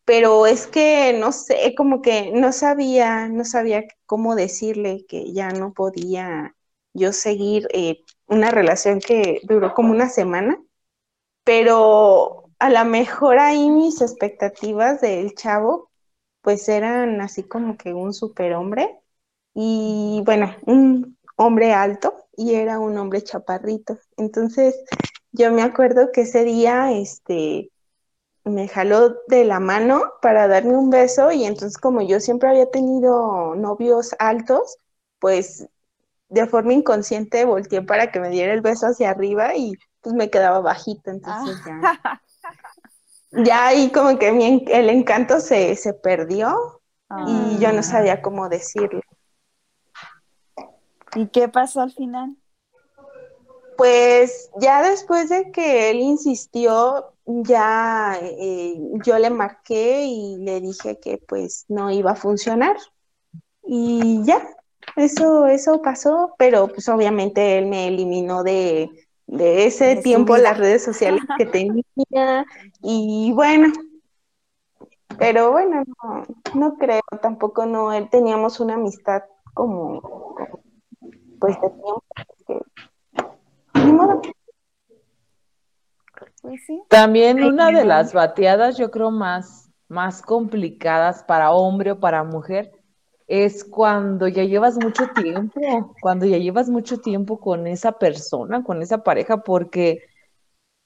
Speaker 3: pero es que no sé, como que no sabía, no sabía cómo decirle que ya no podía yo seguir eh, una relación que duró como una semana, pero a lo mejor ahí mis expectativas del chavo pues eran así como que un superhombre y bueno, un hombre alto y era un hombre chaparrito. Entonces, yo me acuerdo que ese día, este, me jaló de la mano para darme un beso y entonces como yo siempre había tenido novios altos, pues de forma inconsciente volteé para que me diera el beso hacia arriba y pues me quedaba bajito, entonces ya,
Speaker 2: Ah.
Speaker 3: ya ahí como que mi el encanto se, se perdió y yo no
Speaker 2: Ah.
Speaker 3: sabía cómo decirle.
Speaker 2: ¿Y qué pasó al final?
Speaker 3: Pues ya después de que él insistió, ya eh, yo le marqué y le dije que pues no iba a funcionar. Y ya, eso, eso pasó, pero pues obviamente él me eliminó de, de ese tiempo las redes sociales que tenía. Y bueno, pero bueno, no, no creo, tampoco no, él teníamos una amistad como, como, pues de tiempo. que- ni modo.
Speaker 2: Pues sí.
Speaker 4: También una de las bateadas, yo creo, más, más complicadas para hombre o para mujer, es cuando ya llevas mucho tiempo, cuando ya llevas mucho tiempo con esa persona, con esa pareja, porque,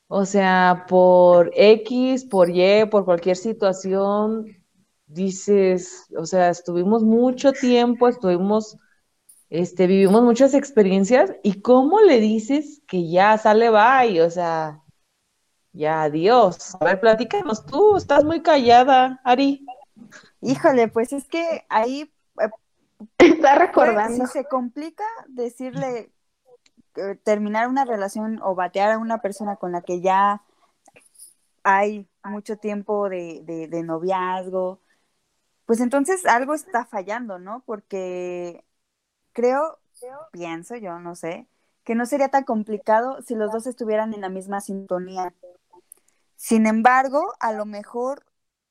Speaker 4: O sea, por X, por Y, por cualquier situación, dices, o sea, estuvimos mucho tiempo, estuvimos, este, vivimos muchas experiencias, y ¿cómo le dices que ya sale bye? O sea, ya adiós. A ver, platícanos tú, estás muy callada, Ari.
Speaker 2: Híjole, pues es que ahí
Speaker 3: Está
Speaker 2: pues,
Speaker 3: recordando.
Speaker 2: si se complica decirle eh, terminar una relación o batear a una persona con la que ya hay mucho tiempo de, de- de noviazgo, pues entonces algo está fallando, ¿no? Porque creo, pienso yo, no sé, que no sería tan complicado si los dos estuvieran en la misma sintonía. Sin embargo, a lo mejor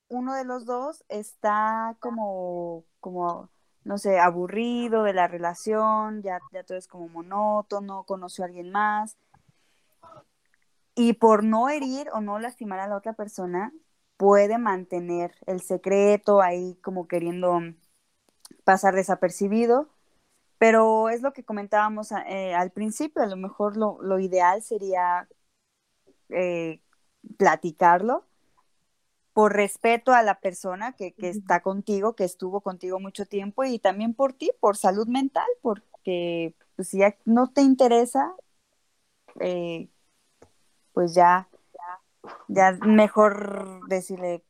Speaker 2: uno de los dos está como, como, no sé, aburrido de la relación, ya, ya todo es como monótono, conoció a alguien más. Y por no herir o no lastimar a la otra persona, puede mantener el secreto ahí como queriendo pasar desapercibido. Pero es lo que comentábamos eh, al principio, a lo mejor lo, lo ideal sería eh, platicarlo por respeto a la persona que, que está contigo, que estuvo contigo mucho tiempo y también por ti, por salud mental, porque pues, si ya no te interesa, eh, pues ya, ya mejor decirle,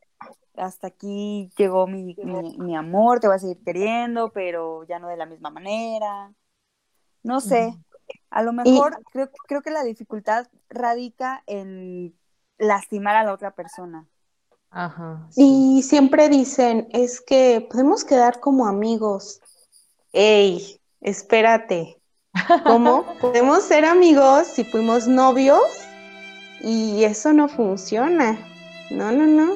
Speaker 2: hasta aquí llegó mi, mi, mi amor, te voy a seguir queriendo, pero ya no de la misma manera. No sé, a lo mejor creo, creo que la dificultad radica en lastimar a la otra persona.
Speaker 4: Ajá. sí.
Speaker 3: Y siempre dicen, es que podemos quedar como amigos. Ey, espérate. ¿Cómo podemos ser amigos si fuimos novios? Y eso no funciona. No, no, no.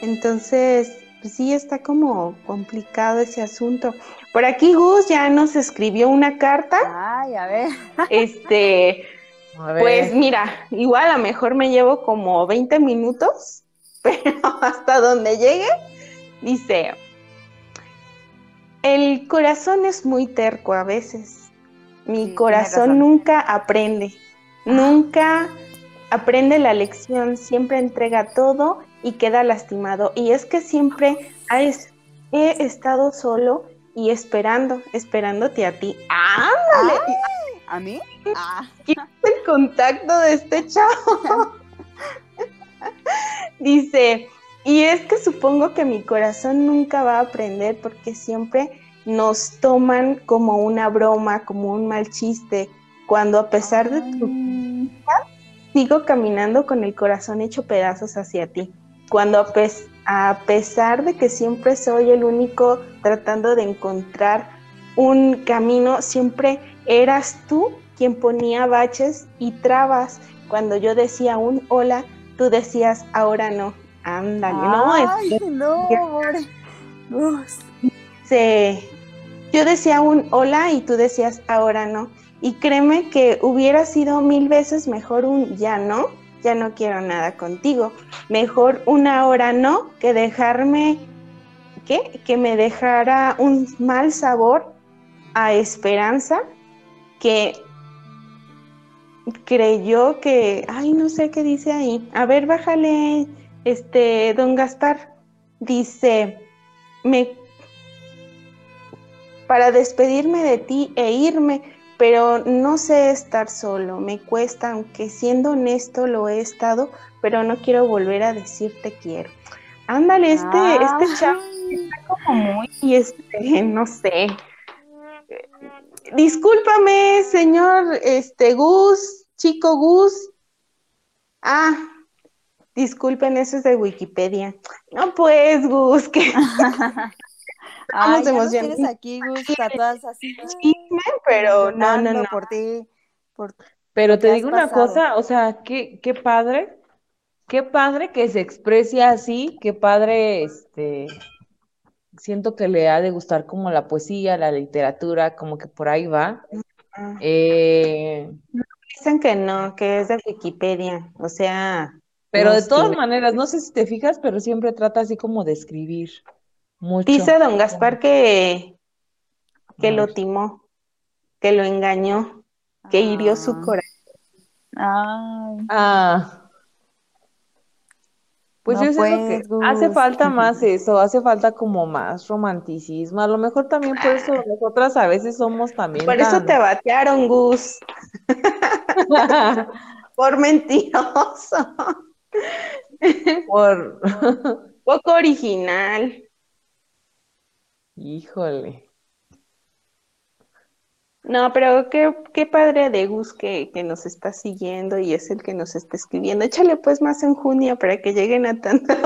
Speaker 3: Entonces, pues sí está como complicado ese asunto. Por aquí Gus ya nos escribió una carta.
Speaker 2: Ay, a ver.
Speaker 3: Este,
Speaker 4: A ver.
Speaker 3: pues mira, igual a lo mejor me llevo como 20 minutos, pero hasta donde llegue, dice, el corazón es muy terco a veces. Mi
Speaker 2: Sí,
Speaker 3: corazón
Speaker 2: razón.
Speaker 3: nunca aprende, nunca aprende la lección, siempre entrega todo y queda lastimado. Y es que siempre es- he estado solo y esperando, esperándote a ti. ¡Ándale!
Speaker 2: ¿A mí? Ah,
Speaker 3: el contacto de este chavo. Dice, y es que supongo que mi corazón nunca va a aprender porque siempre nos toman como una broma, como un mal chiste, cuando a pesar de tu
Speaker 2: ay,
Speaker 3: sigo caminando con el corazón hecho pedazos hacia ti. Cuando a, pes- a pesar de que siempre soy el único tratando de encontrar un camino, siempre eras tú quien ponía baches y trabas. Cuando yo decía un hola, tú decías ahora no. Ándale, no,
Speaker 2: ay, no. Gus.
Speaker 3: se- yo decía un hola y tú decías ahora no. Y créeme que hubiera sido mil veces mejor un ya no, ya no quiero nada contigo. Mejor una hora no que dejarme, ¿qué? Que me dejara un mal sabor a esperanza que creyó que, ay, no sé qué dice ahí. A ver, bájale, este, don Gaspar. Dice, me para despedirme de ti e irme, pero no sé estar solo, me cuesta, aunque siendo honesto lo he estado, pero no quiero volver a decirte quiero. Ándale, este, este chavo
Speaker 2: Ay,
Speaker 3: está como muy, este, no sé. Discúlpame, señor, este, Gus, chico Gus. Ah, disculpen, eso es de Wikipedia. No, pues, Gus, que
Speaker 2: Ay, ya tienes aquí, Gus, tatuadas así.
Speaker 3: chisme, pero no, no, no.
Speaker 2: por ti, por
Speaker 4: Pero te digo una
Speaker 2: pasado.
Speaker 4: cosa, o sea, qué, qué padre, qué padre que se exprese así, qué padre, este, siento que le ha de gustar como la poesía, la literatura, como que por ahí va.
Speaker 3: Ah.
Speaker 4: Eh,
Speaker 3: Dicen que no, que es de Wikipedia, o sea,
Speaker 4: pero
Speaker 3: no
Speaker 4: de todas
Speaker 3: tiene-
Speaker 4: maneras, no sé si te fijas, pero siempre trata así como de escribir mucho.
Speaker 3: Dice don Gaspar que, que lo timó, que lo engañó, que hirió su
Speaker 2: Ah.
Speaker 3: corazón.
Speaker 2: Ay.
Speaker 4: Ah. Pues
Speaker 2: No
Speaker 4: yo siento que
Speaker 2: pues,
Speaker 4: hace
Speaker 2: Gus.
Speaker 4: falta más eso, hace falta como más romanticismo. A lo mejor también por eso nosotras a veces somos también
Speaker 3: Por eso te batearon, Gus, por mentiroso.
Speaker 4: por
Speaker 3: Poco original.
Speaker 4: híjole.
Speaker 3: No, pero qué, qué padre de Gus que, que nos está siguiendo y es el que nos está escribiendo. Échale pues más en junio para que lleguen a tantos.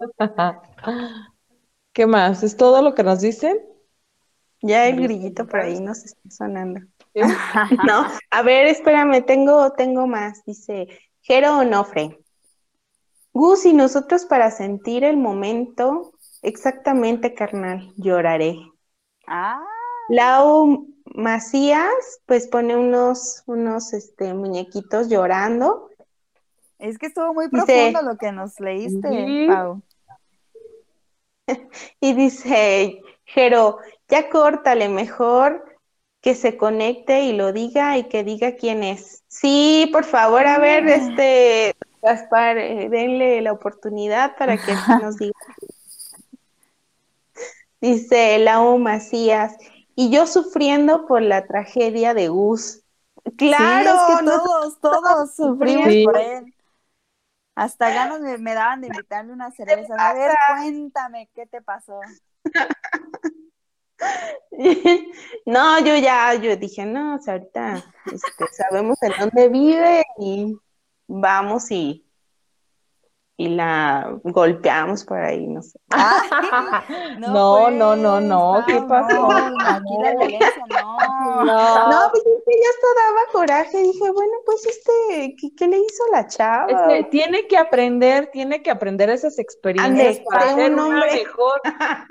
Speaker 4: ¿Qué más? ¿Es todo lo que nos dicen?
Speaker 3: Ya el grillito por ahí nos está sonando. No, a ver, espérame, tengo, tengo más. Dice Jero Onofre. Gus y nosotros para sentir el momento, exactamente, carnal, lloraré.
Speaker 2: Ah,
Speaker 3: Lau Macías, pues pone unos, unos este, muñequitos llorando.
Speaker 2: es que estuvo muy
Speaker 3: Dice-
Speaker 2: profundo lo que nos leíste,
Speaker 4: Sí.
Speaker 2: Pau.
Speaker 3: Y dice, Jero, ya córtale mejor que se conecte y lo diga y que diga quién es. Sí, por favor, a ver, este, Gaspar, eh, denle la oportunidad para que nos diga. Dice Lau Macías, y yo sufriendo por la tragedia de Gus. Claro,
Speaker 2: sí, es que
Speaker 3: no-
Speaker 2: todos, todos sufrimos
Speaker 4: Sí.
Speaker 2: por él. Hasta ganas me, me daban de invitarle una cerveza. A ver, cuéntame, ¿qué te pasó?
Speaker 3: No, yo ya, yo dije, no, o sea, ahorita este, sabemos en dónde vive y vamos y, y la golpeamos por ahí, no sé.
Speaker 2: Ay,
Speaker 4: No, no, no, no,
Speaker 2: pues,
Speaker 4: ¿qué pasó?
Speaker 2: no, aquí la violencia, no.
Speaker 3: No, pues es que ya hasta daba coraje, dije, bueno, pues este, ¿qué, qué le hizo la chava?
Speaker 4: Es que tiene que aprender, tiene que aprender esas experiencias
Speaker 3: Ande,
Speaker 4: para ser
Speaker 3: un
Speaker 4: una mejor,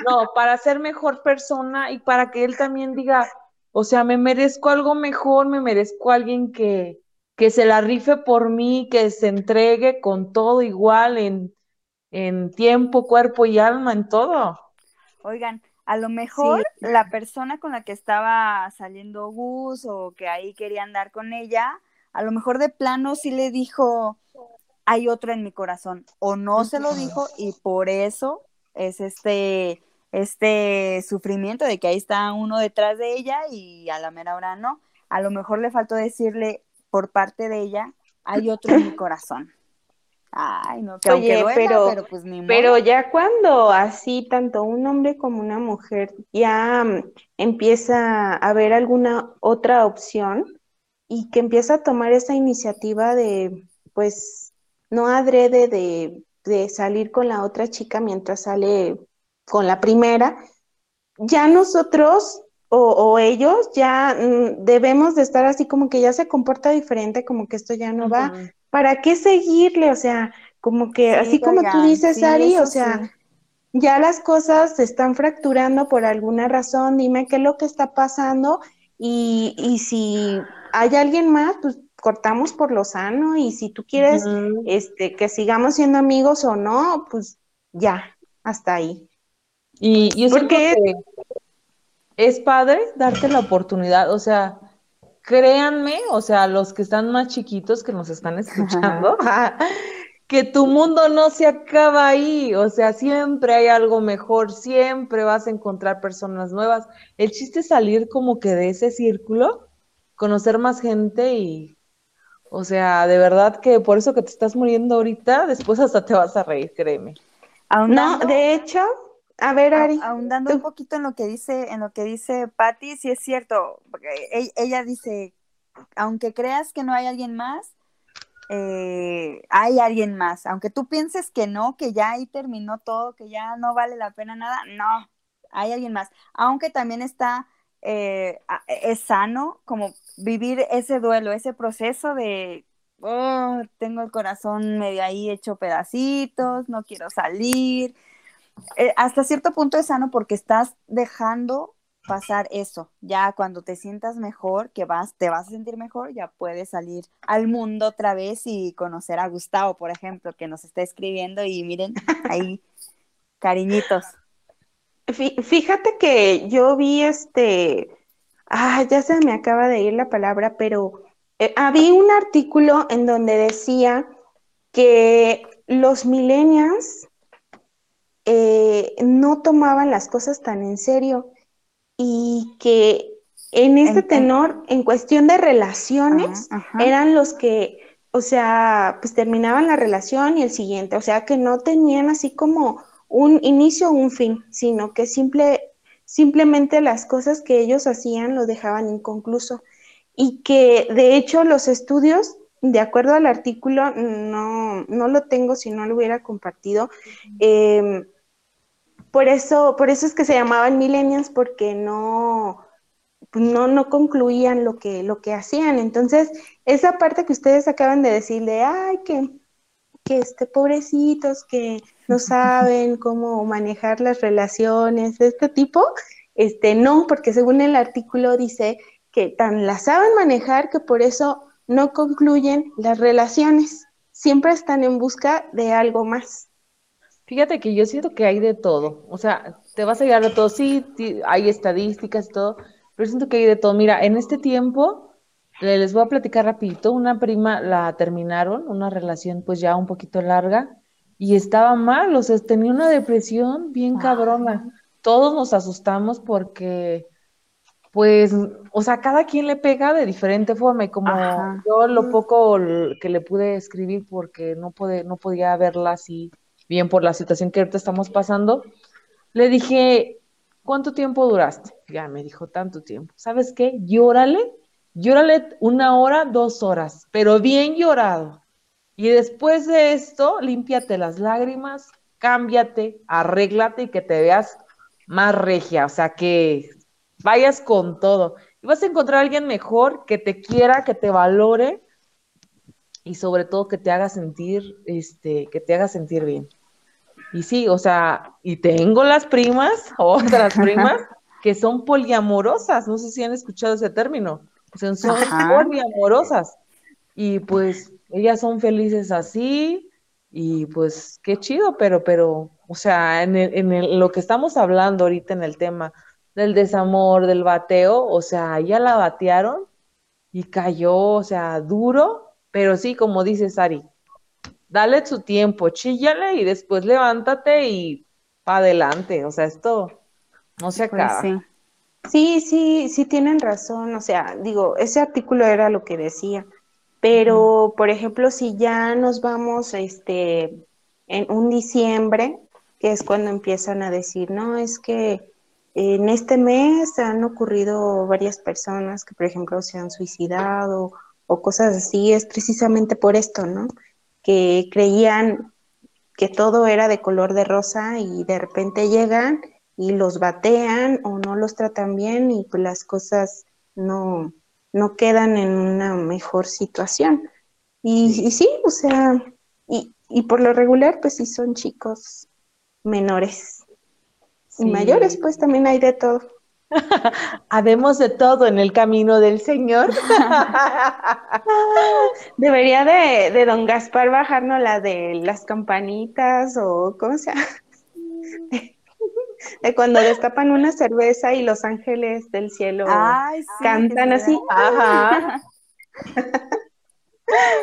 Speaker 4: no, para ser mejor persona y para que él también diga, o sea, me merezco algo mejor, me merezco alguien que, que se la rife por mí, que se entregue con todo igual en, en tiempo, cuerpo y alma, en todo.
Speaker 2: Oigan, a lo mejor la persona con la que estaba saliendo Gus o que ahí quería andar con ella, a lo mejor de plano sí le dijo, hay otro en mi corazón, o no se lo dijo y por eso es este, este sufrimiento de que ahí está uno detrás de ella y a la mera hora no. A lo mejor le faltó decirle por parte de ella, hay otro en mi corazón. Ay, no, que
Speaker 3: Oye,
Speaker 2: duela,
Speaker 3: pero-
Speaker 2: pero, pues ni.
Speaker 3: Pero ya cuando así tanto un hombre como una mujer ya mm, empieza a ver alguna otra opción y que empieza a tomar esa iniciativa de, pues, no adrede de, de salir con la otra chica mientras sale con la primera, ya nosotros o, o ellos ya mm, debemos de estar así como que ya se comporta diferente, como que esto ya no va. ¿Para qué seguirle? O sea, como que
Speaker 2: Sí,
Speaker 3: así como tú dices,
Speaker 2: sí,
Speaker 3: Ari, o sea,
Speaker 2: sí.
Speaker 3: ya las cosas se están fracturando por alguna razón, dime qué es lo que está pasando y, y si hay alguien más, pues cortamos por lo sano y si tú quieres este, que sigamos siendo amigos o no, pues ya, hasta ahí.
Speaker 4: Y yo
Speaker 3: Porque-
Speaker 4: que es padre darte la oportunidad, o sea, créanme, o sea, los que están más chiquitos que nos están escuchando, que tu mundo no se acaba ahí, o sea, siempre hay algo mejor, siempre vas a encontrar personas nuevas. El chiste es salir como que de ese círculo, conocer más gente y, o sea, de verdad que por eso que te estás muriendo ahorita, después hasta te vas a reír, créeme.
Speaker 3: No, de hecho, a ver, Ari,
Speaker 2: ahondando
Speaker 3: tú.
Speaker 2: un poquito en lo que dice, en lo que dice Patty, sí es cierto, porque e- ella dice, aunque creas que no hay alguien más, eh, hay alguien más. Aunque tú pienses que no, que ya ahí terminó todo, que ya no vale la pena nada, no, hay alguien más. Aunque también está, eh, a- es sano como vivir ese duelo, ese proceso de, "Oh, tengo el corazón medio ahí hecho pedacitos, no quiero salir. Eh, hasta cierto punto es sano porque estás dejando pasar eso. Ya cuando te sientas mejor, que vas, te vas a sentir mejor, ya puedes salir al mundo otra vez y conocer a Gustavo, por ejemplo, que nos está escribiendo y miren, ahí, cariñitos.
Speaker 3: Fí- Fíjate que yo vi este, ah, ya se me acaba de ir la palabra, pero eh, había un artículo en donde decía que los millennials eh, no tomaban las cosas tan en serio y que en este tenor, en cuestión de relaciones, eran los que, o sea, pues terminaban la relación y el siguiente, o sea, que no tenían así como un inicio o un fin, sino que simple, simplemente las cosas que ellos hacían lo dejaban inconcluso. Y que de hecho los estudios, de acuerdo al artículo, no, no lo tengo si no lo hubiera compartido, eh, por eso, por eso es que se llamaban millennials, porque no, no, no concluían lo que, lo que hacían. Entonces, esa parte que ustedes acaban de decir de, ay, que, que este, pobrecitos, que no saben cómo manejar las relaciones de este tipo, este, no, porque según el artículo dice que tan las saben manejar que por eso no concluyen las relaciones. Siempre están en busca de algo más.
Speaker 4: Fíjate que yo siento que hay de todo, o sea, te vas a llegar de todo, sí, hay estadísticas y todo, pero siento que hay de todo. Mira, en este tiempo, les voy a platicar rapidito, una prima la terminaron, una relación pues ya un poquito larga, y estaba mal, o sea, tenía una depresión bien cabrona. Todos nos asustamos porque, pues, o sea, cada quien le pega de diferente forma, y como yo lo poco que le pude escribir porque no, pude, no podía verla así bien por la situación que ahorita estamos pasando, le dije, ¿cuánto tiempo duraste? Ya me dijo, tanto tiempo. ¿Sabes qué? Llórale, llórale una hora, dos horas, pero bien llorado. Y después de esto, límpiate las lágrimas, cámbiate, arréglate y que te veas más regia, o sea, que vayas con todo. Y vas a encontrar a alguien mejor que te quiera, que te valore y sobre todo que te haga sentir, este, que te haga sentir bien. Y sí, o sea, y tengo las primas, otras primas, que son poliamorosas, no sé si han escuchado ese término, o sea, son poliamorosas. Y pues ellas son felices así, y pues qué chido, pero, pero, o sea, en, en lo que estamos hablando ahorita en el tema del desamor, del bateo, o sea, ya la batearon y cayó, o sea, duro, pero sí, como dice Sari, dale su tiempo, chíllale y después levántate y pa' adelante. O sea, esto no se pues acaba.
Speaker 3: sí. sí, sí, sí tienen razón. O sea, digo, ese artículo era lo que decía. Pero, por ejemplo, si ya nos vamos este, en un diciembre, que es cuando empiezan a decir, no, es que en este mes han ocurrido varias personas que, por ejemplo, se han suicidado o cosas así, es precisamente por esto, ¿no? Que creían que todo era de color de rosa y de repente llegan y los batean o no los tratan bien y pues las cosas no, no quedan en una mejor situación. Y, sí, o sea, y, y, por lo regular, pues sí son chicos menores. Y mayores, pues también hay de todo.
Speaker 4: Habemos de todo en el camino del Señor.
Speaker 3: Debería de, don Gaspar bajarnos la de las campanitas o ¿cómo se llama? De, cuando destapan una cerveza y los ángeles del cielo cantan así. Ajá.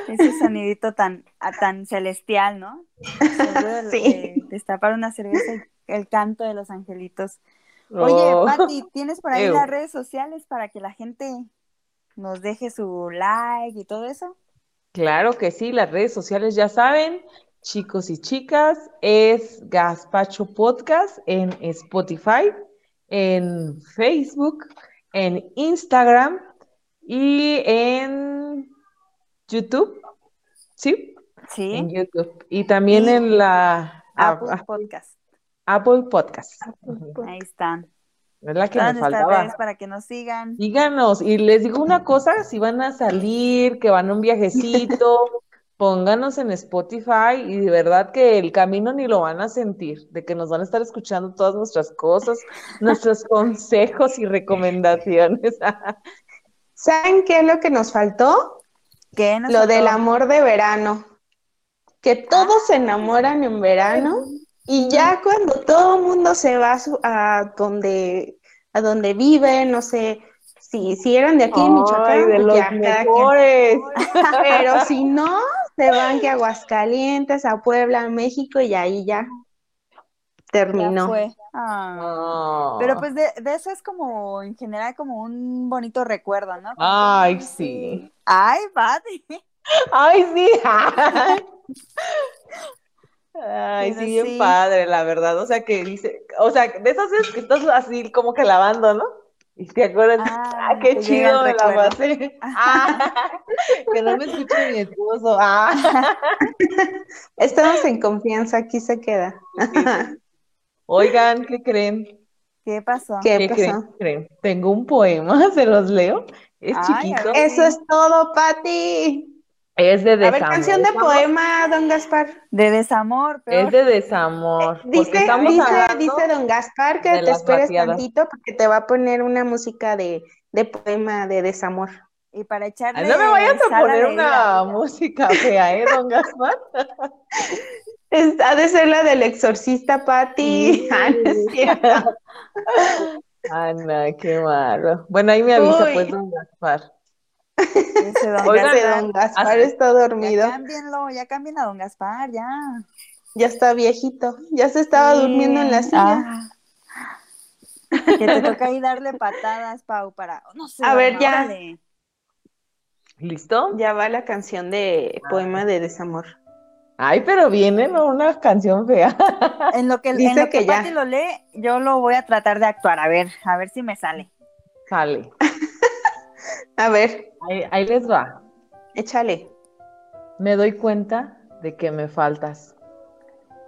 Speaker 2: Ese sonidito tan, tan celestial, ¿no? Sí. destapar una cerveza y el canto de los angelitos. Oye, oh. Pati, ¿tienes por ahí las redes sociales para que la gente nos deje su like y todo eso?
Speaker 4: Claro que sí, las redes sociales ya saben, chicos y chicas, es Gaspacho Podcast en Spotify, en Facebook, en Instagram y en YouTube. ¿Sí?
Speaker 2: Sí.
Speaker 4: En YouTube. Y también en la
Speaker 2: Apple Podcast.
Speaker 4: Apple Podcast.
Speaker 2: Ahí están.
Speaker 4: ¿Verdad que nos faltaba?
Speaker 2: para que nos sigan.
Speaker 4: Síganos. Y les digo una cosa, si van a salir, que van a un viajecito, pónganos en Spotify y de verdad que el camino ni lo van a sentir, de que nos van a estar escuchando todas nuestras cosas, nuestros consejos y recomendaciones.
Speaker 3: ¿Saben qué es lo que nos faltó?
Speaker 2: ¿Qué
Speaker 3: lo del amor de verano. Que todos se enamoran en verano y ya cuando todo el mundo se va a, donde, a donde vive, no sé, Sí, si eran de aquí de
Speaker 4: Ay,
Speaker 3: Michoacán,
Speaker 4: de
Speaker 3: pues
Speaker 4: los
Speaker 3: ya, quien.
Speaker 4: mejores.
Speaker 3: Pero si no, se van que a Aguascalientes, a Puebla, a México y ahí ya
Speaker 2: Ya
Speaker 3: terminó.
Speaker 2: fue. Ah. Pero pues de, de eso es como, en general, como un bonito recuerdo, ¿no? Como que,
Speaker 4: Ay, sí.
Speaker 2: Ay, Pati.
Speaker 4: Ay, sí. Ay,
Speaker 2: Pero
Speaker 4: sí, bien
Speaker 2: sí.
Speaker 4: padre, la verdad. O sea, que dice, o sea, de esas veces que estás así como que lavando, ¿no? Y te acuerdas,
Speaker 2: Ah,
Speaker 4: ah, qué chido me la pasé. Ah, que no me escuche mi esposo. Ah.
Speaker 3: Estamos en confianza, aquí se queda.
Speaker 4: Oigan, ¿qué creen?
Speaker 2: ¿Qué pasó?
Speaker 3: ¿Qué
Speaker 4: ¿Qué creen?
Speaker 3: pasó?
Speaker 4: ¿Qué creen? Tengo un poema, se los leo. Es
Speaker 2: Ay,
Speaker 4: chiquito.
Speaker 3: Eso es todo, Pati.
Speaker 4: Es de
Speaker 3: A ver,
Speaker 4: desamor.
Speaker 3: canción de poema, don Gaspar.
Speaker 2: De desamor, pero
Speaker 4: Es de desamor. porque
Speaker 3: Dice, dice, dice don Gaspar que te esperes
Speaker 4: vaqueadas.
Speaker 3: tantito porque te va a poner una música de, de poema de desamor.
Speaker 2: y para echarle
Speaker 4: Ay, no me vayas a poner una música fea, ¿eh, don Gaspar?
Speaker 3: Es- ha de ser la del exorcista, Pati. Ah, no es cierto.
Speaker 4: Ana, qué malo. Bueno, ahí me avisa,
Speaker 3: Uy.
Speaker 4: pues, don Gaspar.
Speaker 2: Ese don
Speaker 4: Oigan,
Speaker 2: Gaspar.
Speaker 3: don Gaspar
Speaker 4: hasta-
Speaker 3: está
Speaker 2: Ya
Speaker 3: dormido.
Speaker 2: cámbienlo, ya cambien a don Gaspar, ya.
Speaker 3: Ya está viejito. Ya se estaba
Speaker 2: Sí.
Speaker 3: durmiendo en la silla.
Speaker 2: Ah. Que te toca ahí darle patadas, Pau, para. No sé.
Speaker 3: A ver, ya.
Speaker 2: órale.
Speaker 4: ¿Listo?
Speaker 3: Ya va la canción de poema de desamor.
Speaker 4: Ay, pero viene, ¿no? Una canción fea.
Speaker 2: En lo que, en
Speaker 3: Dice
Speaker 2: lo que,
Speaker 3: que ya.
Speaker 2: Pati lo lee, yo lo voy a tratar de actuar. A ver, a ver si me sale.
Speaker 4: Sale.
Speaker 3: A ver,
Speaker 4: Ahí, ahí les va.
Speaker 3: échale.
Speaker 4: Me doy cuenta de que me faltas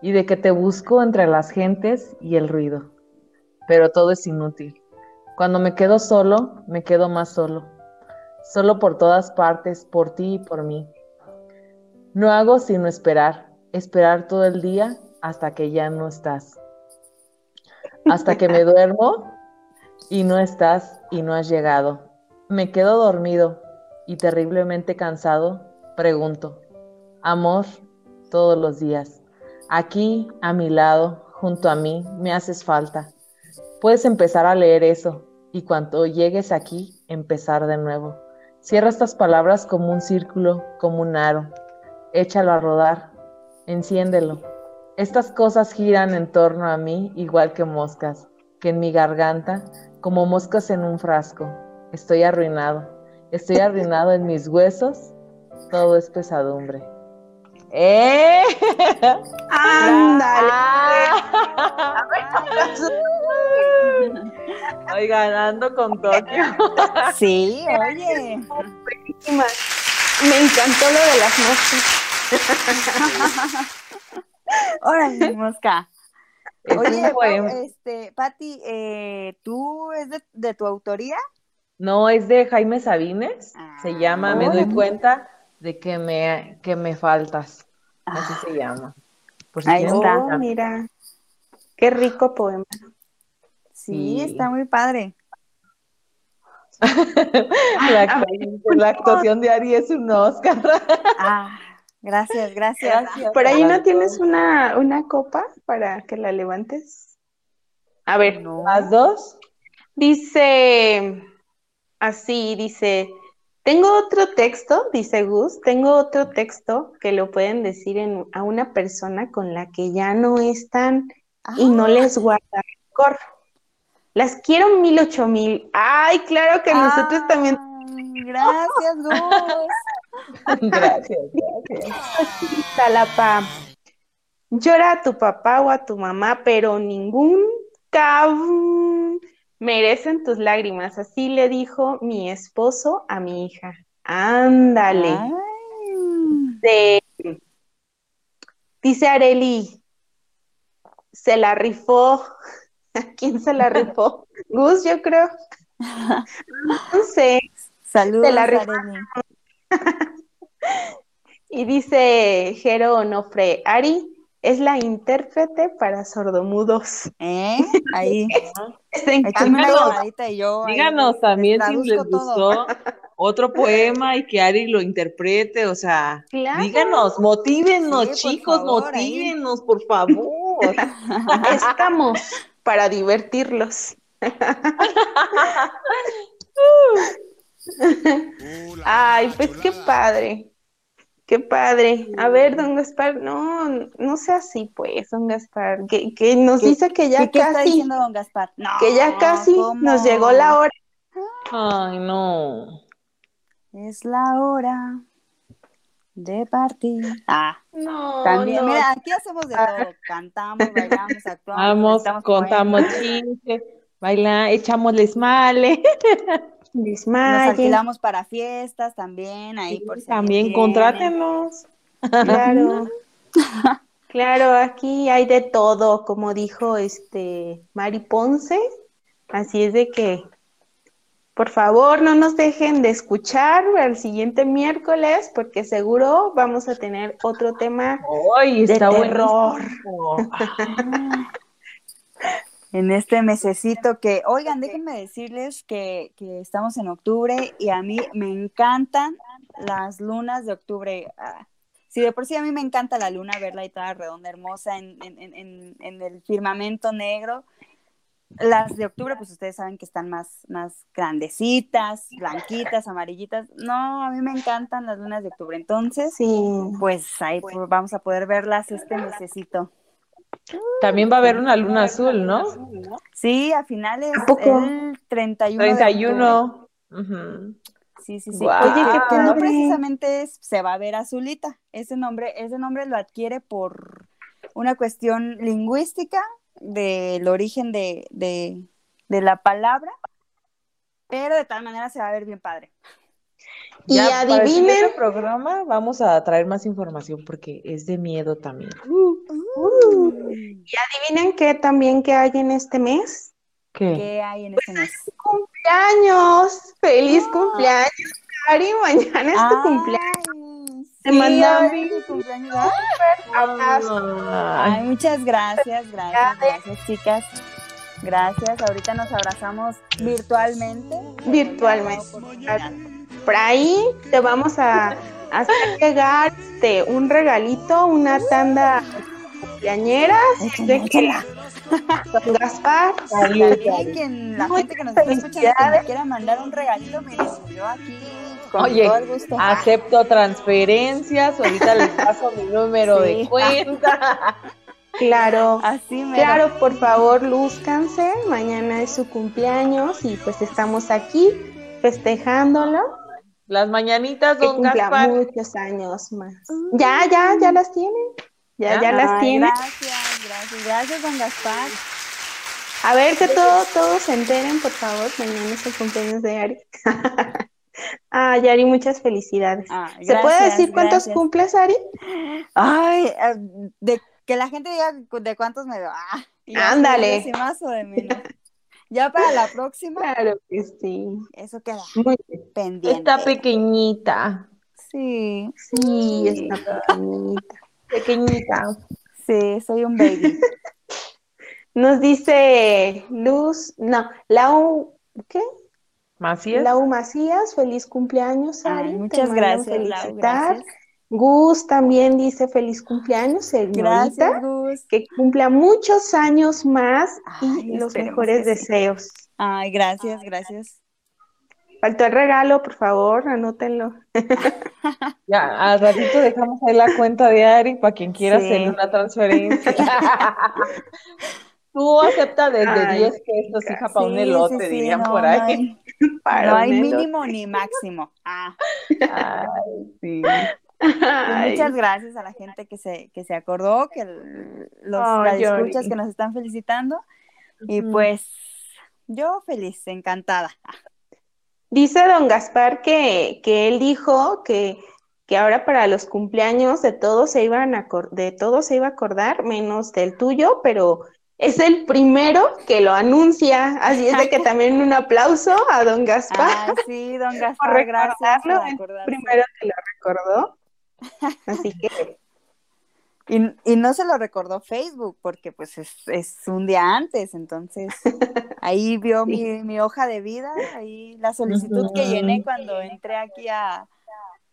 Speaker 4: y de que te busco entre las gentes y el ruido, pero todo es inútil. Cuando me quedo solo, me quedo más solo, solo por todas partes, por ti y por mí. No hago sino esperar, esperar todo el día hasta que ya no estás, hasta que me duermo y no estás y no has llegado. Me quedo dormido y terriblemente cansado, pregunto, amor, todos los días, aquí, a mi lado, junto a mí, me haces falta. Puedes empezar a leer eso y cuando llegues aquí, empezar de nuevo. Cierra estas palabras como un círculo, como un aro. Échalo a rodar, enciéndelo. Estas cosas giran en torno a mí igual que moscas, que en mi garganta, como moscas en un frasco. Estoy arruinado, estoy arruinado en mis huesos, todo es pesadumbre. ¡Eh!
Speaker 3: Ándale.
Speaker 4: Ah. Oigan, ando con Tokio.
Speaker 2: Sí, oye.
Speaker 3: Me encantó lo de las moscas.
Speaker 2: Órale, mosca. Oye, este, Pati, eh, ¿tú es de, de tu autoría?
Speaker 4: No, es de Jaime Sabines. Se
Speaker 2: Ah,
Speaker 4: llama Me doy cuenta de que me, que me faltas. Así se llama. Por si
Speaker 2: Ahí está.
Speaker 3: Oh, mira. Qué rico poema.
Speaker 2: Sí,
Speaker 4: Sí.
Speaker 2: está muy padre.
Speaker 4: La, actuación- la actuación de Ari es un Oscar.
Speaker 2: Ah, gracias, gracias.
Speaker 3: Por ahí no tienes una, una copa para que la levantes. A ver,
Speaker 2: No.
Speaker 4: ¿Las dos?
Speaker 3: dice así, dice, tengo otro texto, dice Gus, tengo otro texto que lo pueden decir en- a una persona con la que ya no están y no les guarda rencor. Las quiero mil ocho mil. Ay, claro que nosotros también.
Speaker 2: Gracias, Gus.
Speaker 4: Gracias, gracias.
Speaker 3: Talapa. Llora a tu papá o a tu mamá, pero ningún cabrón merecen tus lágrimas. Así le dijo mi esposo a mi hija. Ándale. De- dice Areli, se la rifó. ¿A quién se la rifó? Gus, yo creo. No sé.
Speaker 2: Saludos,
Speaker 3: Te la.
Speaker 2: Arely.
Speaker 3: Y dice Jero Onofre, Ari es la intérprete para sordomudos.
Speaker 2: ¿Eh? Ahí. Llamadita y yo.
Speaker 4: Díganos también si les
Speaker 2: todo.
Speaker 4: gustó otro poema y que Ari lo interprete, o sea,
Speaker 3: Claro.
Speaker 4: díganos, motívenos,
Speaker 2: Sí, por
Speaker 4: chicos,
Speaker 2: favor, ahí.
Speaker 4: motívenos, por favor.
Speaker 3: Estamos para divertirlos. Ay, pues qué padre. Qué padre. A ver, don Gaspar, no, no sea así, pues, don Gaspar, que, que nos
Speaker 2: ¿Qué-
Speaker 3: dice que ya
Speaker 2: ¿Qué, qué está
Speaker 3: casi,
Speaker 2: diciendo don Gaspar? No,
Speaker 3: que ya casi
Speaker 2: ¿cómo?
Speaker 3: nos llegó la hora.
Speaker 5: Ay, no.
Speaker 2: Es la hora de partir. Ah,
Speaker 3: No,
Speaker 2: también,
Speaker 3: no.
Speaker 2: mira, aquí hacemos de todo. Cantamos, bailamos, actuamos.
Speaker 5: Vamos, contamos chistes, baila, echamos male.
Speaker 2: Nos alquilamos para fiestas también, ahí por si
Speaker 5: También contrátenos.
Speaker 3: Claro. Claro, aquí hay de todo, como dijo este Mari Ponce. Así es de que, por favor, no nos dejen de escuchar al siguiente miércoles, porque seguro vamos a tener otro tema.
Speaker 5: Ay,
Speaker 3: De
Speaker 5: está
Speaker 3: terror.
Speaker 2: En este mesecito que, oigan, déjenme decirles que, que estamos en octubre y a mí me encantan las lunas de octubre. Ah, Si de por sí a mí me encanta la luna, verla ahí toda redonda, hermosa en, en- en- en- en el firmamento negro. Las de octubre, pues ustedes saben que están más, más grandecitas, blanquitas, amarillitas. No, a mí me encantan las lunas de octubre. Entonces,
Speaker 3: Sí.
Speaker 2: pues ahí pues, vamos a poder verlas este mesecito.
Speaker 5: También va a haber una luna azul, ¿no?
Speaker 2: Sí, a finales
Speaker 3: ¿A poco?
Speaker 2: el 31 de octubre.
Speaker 5: 31. Ujú.
Speaker 2: Sí, sí, sí. Oye, que, no precisamente es, se va a ver azulita. Ese nombre, ese nombre lo adquiere por una cuestión lingüística del origen de, de, de la palabra, pero de tal manera se va a ver bien padre.
Speaker 3: Y
Speaker 5: Ya, para el
Speaker 3: adivinen,
Speaker 5: siguiente programa vamos a traer más información porque es de miedo también.
Speaker 3: y adivinen qué también que hay en este mes.
Speaker 5: ¿Qué?
Speaker 2: ¿Qué hay en este mes?
Speaker 3: Cumpleaños, feliz
Speaker 2: Ah.
Speaker 3: cumpleaños, Cari, mañana es tu
Speaker 2: Ay,
Speaker 3: cumpleaños. Te
Speaker 2: sí,
Speaker 3: mandamos
Speaker 2: mi cumpleaños. Ay,
Speaker 3: abrazo.
Speaker 5: Ay,
Speaker 2: Ay, muchas gracias, gracias, gracias, chicas. Gracias. Ahorita nos abrazamos virtualmente.
Speaker 3: Virtualmente. Por ahí te vamos a hacer llegar este, un regalito, una tanda cumpleañeras de que Don Gaspar.
Speaker 5: salud,
Speaker 2: quien, la gente que nos está escuchando que me quiera mandar un regalito, miren, yo aquí con
Speaker 5: Oye,
Speaker 2: todo el gusto.
Speaker 5: Acepto transferencias, ahorita les paso mi número
Speaker 2: Sí.
Speaker 5: de cuenta.
Speaker 3: Claro.
Speaker 2: Así me
Speaker 3: Claro, por favor, lúzcanse. Mañana es su cumpleaños y pues estamos aquí festejándolo.
Speaker 5: Las mañanitas,
Speaker 3: Que
Speaker 5: don
Speaker 3: cumpla
Speaker 5: Gaspar.
Speaker 3: muchos años más. Ya, ya, ya las tiene. Ya, ya
Speaker 5: Ya.
Speaker 3: las tiene.
Speaker 2: Gracias, gracias, gracias, don Gaspar.
Speaker 3: A ver que todo, todos se enteren, por favor. Mañana es el cumpleaños de Ari. ah, Yari, muchas felicidades.
Speaker 2: Ah,
Speaker 3: ¿Se puede decir cuántos
Speaker 2: gracias.
Speaker 3: cumples, Ari?
Speaker 2: Ay, eh, de que la gente diga de cuántos me veo. Ah,
Speaker 3: Ándale.
Speaker 2: de más o de menos. Ya para la próxima,
Speaker 3: Claro que sí.
Speaker 2: eso queda
Speaker 3: Muy
Speaker 2: pendiente.
Speaker 5: Está pequeñita,
Speaker 2: Sí,
Speaker 3: Sí, está pequeñita.
Speaker 5: pequeñita.
Speaker 2: sí, soy un baby.
Speaker 3: Nos dice Luz, no, Lau, ¿qué?
Speaker 5: Macías.
Speaker 3: Lau Macías, feliz cumpleaños, Ari.
Speaker 2: muchas gracias, Lau, gracias.
Speaker 3: Gus también dice feliz cumpleaños, señorita.
Speaker 2: Gracias, Gus.
Speaker 3: Que cumpla muchos años más
Speaker 2: Ay,
Speaker 3: y los mejores
Speaker 2: sí.
Speaker 3: deseos.
Speaker 2: Ay, gracias, gracias.
Speaker 3: Faltó el regalo, por favor, anótenlo.
Speaker 5: Ya, al ratito dejamos ahí la cuenta de Ari para quien quiera
Speaker 2: Sí.
Speaker 5: hacerle una transferencia. Tú acepta desde
Speaker 3: Ay,
Speaker 5: 10 pesos, hija, para un
Speaker 2: Sí,
Speaker 5: elote,
Speaker 2: sí, sí,
Speaker 5: dirían
Speaker 2: no,
Speaker 5: por
Speaker 2: no
Speaker 5: ahí.
Speaker 2: hay, no hay mínimo ni máximo. Ah,
Speaker 5: Ay, sí.
Speaker 2: Pues muchas gracias a la gente que se, que se acordó, que los
Speaker 3: Ay,
Speaker 2: escuchas que nos están felicitando. Y pues yo feliz, encantada.
Speaker 3: Dice don Gaspar que, que él dijo que, que ahora para los cumpleaños de todos se iban a de todos se iba a acordar, menos del tuyo, pero es el primero que lo anuncia. Así es de que también un aplauso a don Gaspar
Speaker 2: Ay, sí, don
Speaker 3: por
Speaker 2: Gaspar, gracias por
Speaker 3: el primero que lo recordó. Así que
Speaker 2: Y, y no se lo recordó Facebook porque pues es, es un día antes, entonces ahí vio mi, mi hoja de vida, ahí la solicitud que llené cuando entré aquí a,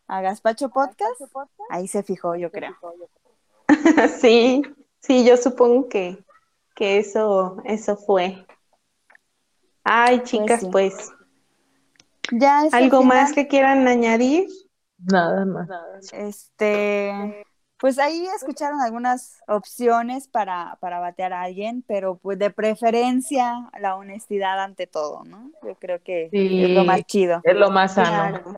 Speaker 2: a Gaspacho Podcast, ahí se fijó, yo creo.
Speaker 3: sí, sí, yo supongo que, que eso, eso fue. Ay, chicas,
Speaker 2: sí.
Speaker 3: pues,
Speaker 2: Ya es
Speaker 3: ¿Algo más que quieran añadir?
Speaker 5: Nada más.
Speaker 2: Este, pues ahí escucharon algunas opciones para, para batear a alguien, pero pues de preferencia la honestidad ante todo, ¿no? Yo creo que
Speaker 5: Sí.
Speaker 2: es lo más chido.
Speaker 5: Es lo más sano.
Speaker 3: Claro,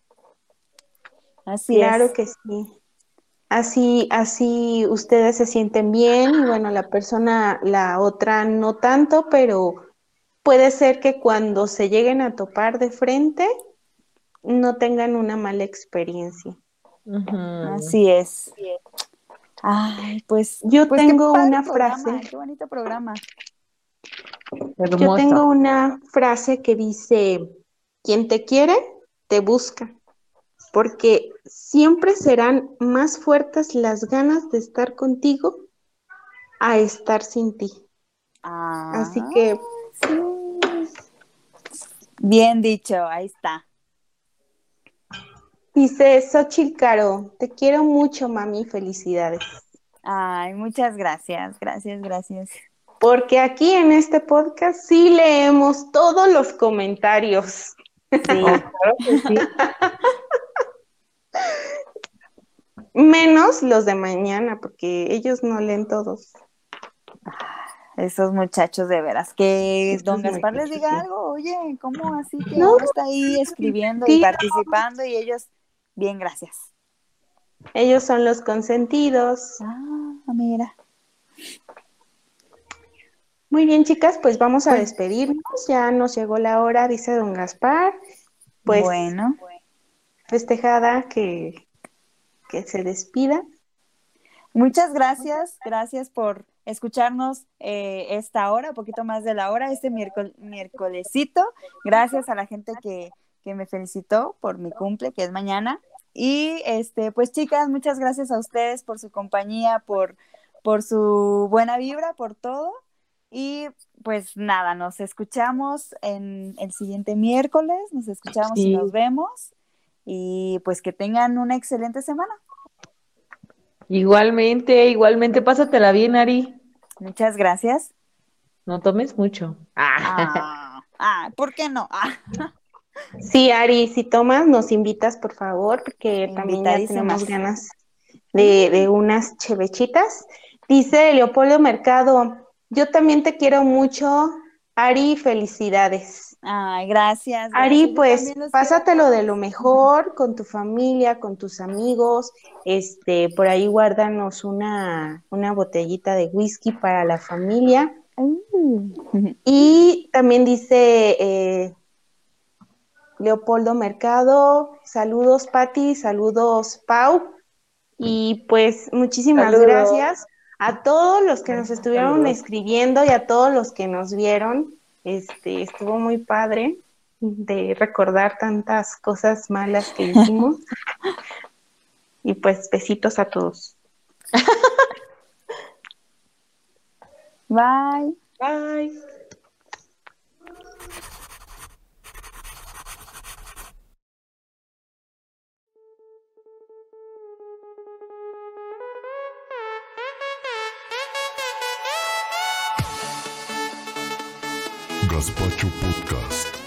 Speaker 2: Así
Speaker 3: claro
Speaker 2: es.
Speaker 3: que sí. Así, así ustedes se sienten bien y bueno, la persona, la otra no tanto, pero puede ser que cuando se lleguen a topar de frente no tengan una mala experiencia.
Speaker 2: Así es. Ay, pues,
Speaker 3: Yo
Speaker 2: pues
Speaker 3: tengo una
Speaker 2: programa,
Speaker 3: frase.
Speaker 2: Qué bonito programa.
Speaker 3: Yo
Speaker 5: Hermoso.
Speaker 3: tengo una frase que dice, quien te quiere, te busca, porque siempre serán más fuertes las ganas de estar contigo a estar sin ti. Así
Speaker 2: Ah,
Speaker 3: que
Speaker 2: sí. Bien dicho, ahí está.
Speaker 3: Dice Xochitl Caro, te quiero mucho, mami, felicidades.
Speaker 2: Ay, muchas gracias, gracias, gracias.
Speaker 3: Porque aquí en este podcast sí leemos todos los comentarios.
Speaker 2: Sí,
Speaker 5: Claro que sí.
Speaker 3: Menos los de mañana, porque ellos no leen todos.
Speaker 2: esos muchachos de veras. Que
Speaker 3: Estos
Speaker 2: don Gaspar les diga
Speaker 3: sí.
Speaker 2: algo, oye, ¿cómo así que
Speaker 3: No.
Speaker 2: uno está ahí escribiendo y participando y ellos, bien, gracias.
Speaker 3: Ellos son los consentidos.
Speaker 2: Ah, mira.
Speaker 3: Muy bien, chicas, pues vamos a despedirnos. Ya nos llegó la hora, dice don Gaspar. Pues
Speaker 2: bueno,
Speaker 3: festejada que, que se despida.
Speaker 2: muchas gracias, gracias por escucharnos eh, esta hora, un poquito más de la hora, este miércoles, miércolesito. Gracias a la gente que, que me felicitó por mi cumple, que es mañana. Y este, pues chicas, muchas gracias a ustedes por su compañía, por, por su buena vibra, por todo. Y pues nada, nos escuchamos en el siguiente miércoles, nos escuchamos y nos vemos. Y pues que tengan una excelente semana.
Speaker 5: Igualmente, igualmente, pásatela bien, Ari.
Speaker 2: Muchas gracias.
Speaker 5: No tomes mucho. Ah.
Speaker 2: Ah, ah, ¿por qué no? Ah,
Speaker 3: Sí, Ari, si tomas, nos invitas, por favor, porque también ya tenemos ganas de, de unas chevechitas. Dice Leopoldo Mercado, yo también te quiero mucho, Ari, felicidades.
Speaker 2: Ay, gracias.
Speaker 3: Ari, pues pásatelo
Speaker 2: quiero
Speaker 3: de lo mejor con tu familia, con tus amigos. Este, por ahí guárdanos una, una botellita de whisky para la familia.
Speaker 2: Mm.
Speaker 3: Y también dice eh, Leopoldo Mercado, saludos Patti, saludos Pau. Y pues muchísimas
Speaker 5: Saludos.
Speaker 3: gracias a todos los que nos estuvieron
Speaker 5: Saludos.
Speaker 3: escribiendo y a todos los que nos vieron. Este, estuvo muy padre de recordar tantas cosas malas que hicimos. y pues besitos a todos.
Speaker 2: Bye.
Speaker 3: Bye.
Speaker 1: Gazpacho Podcast.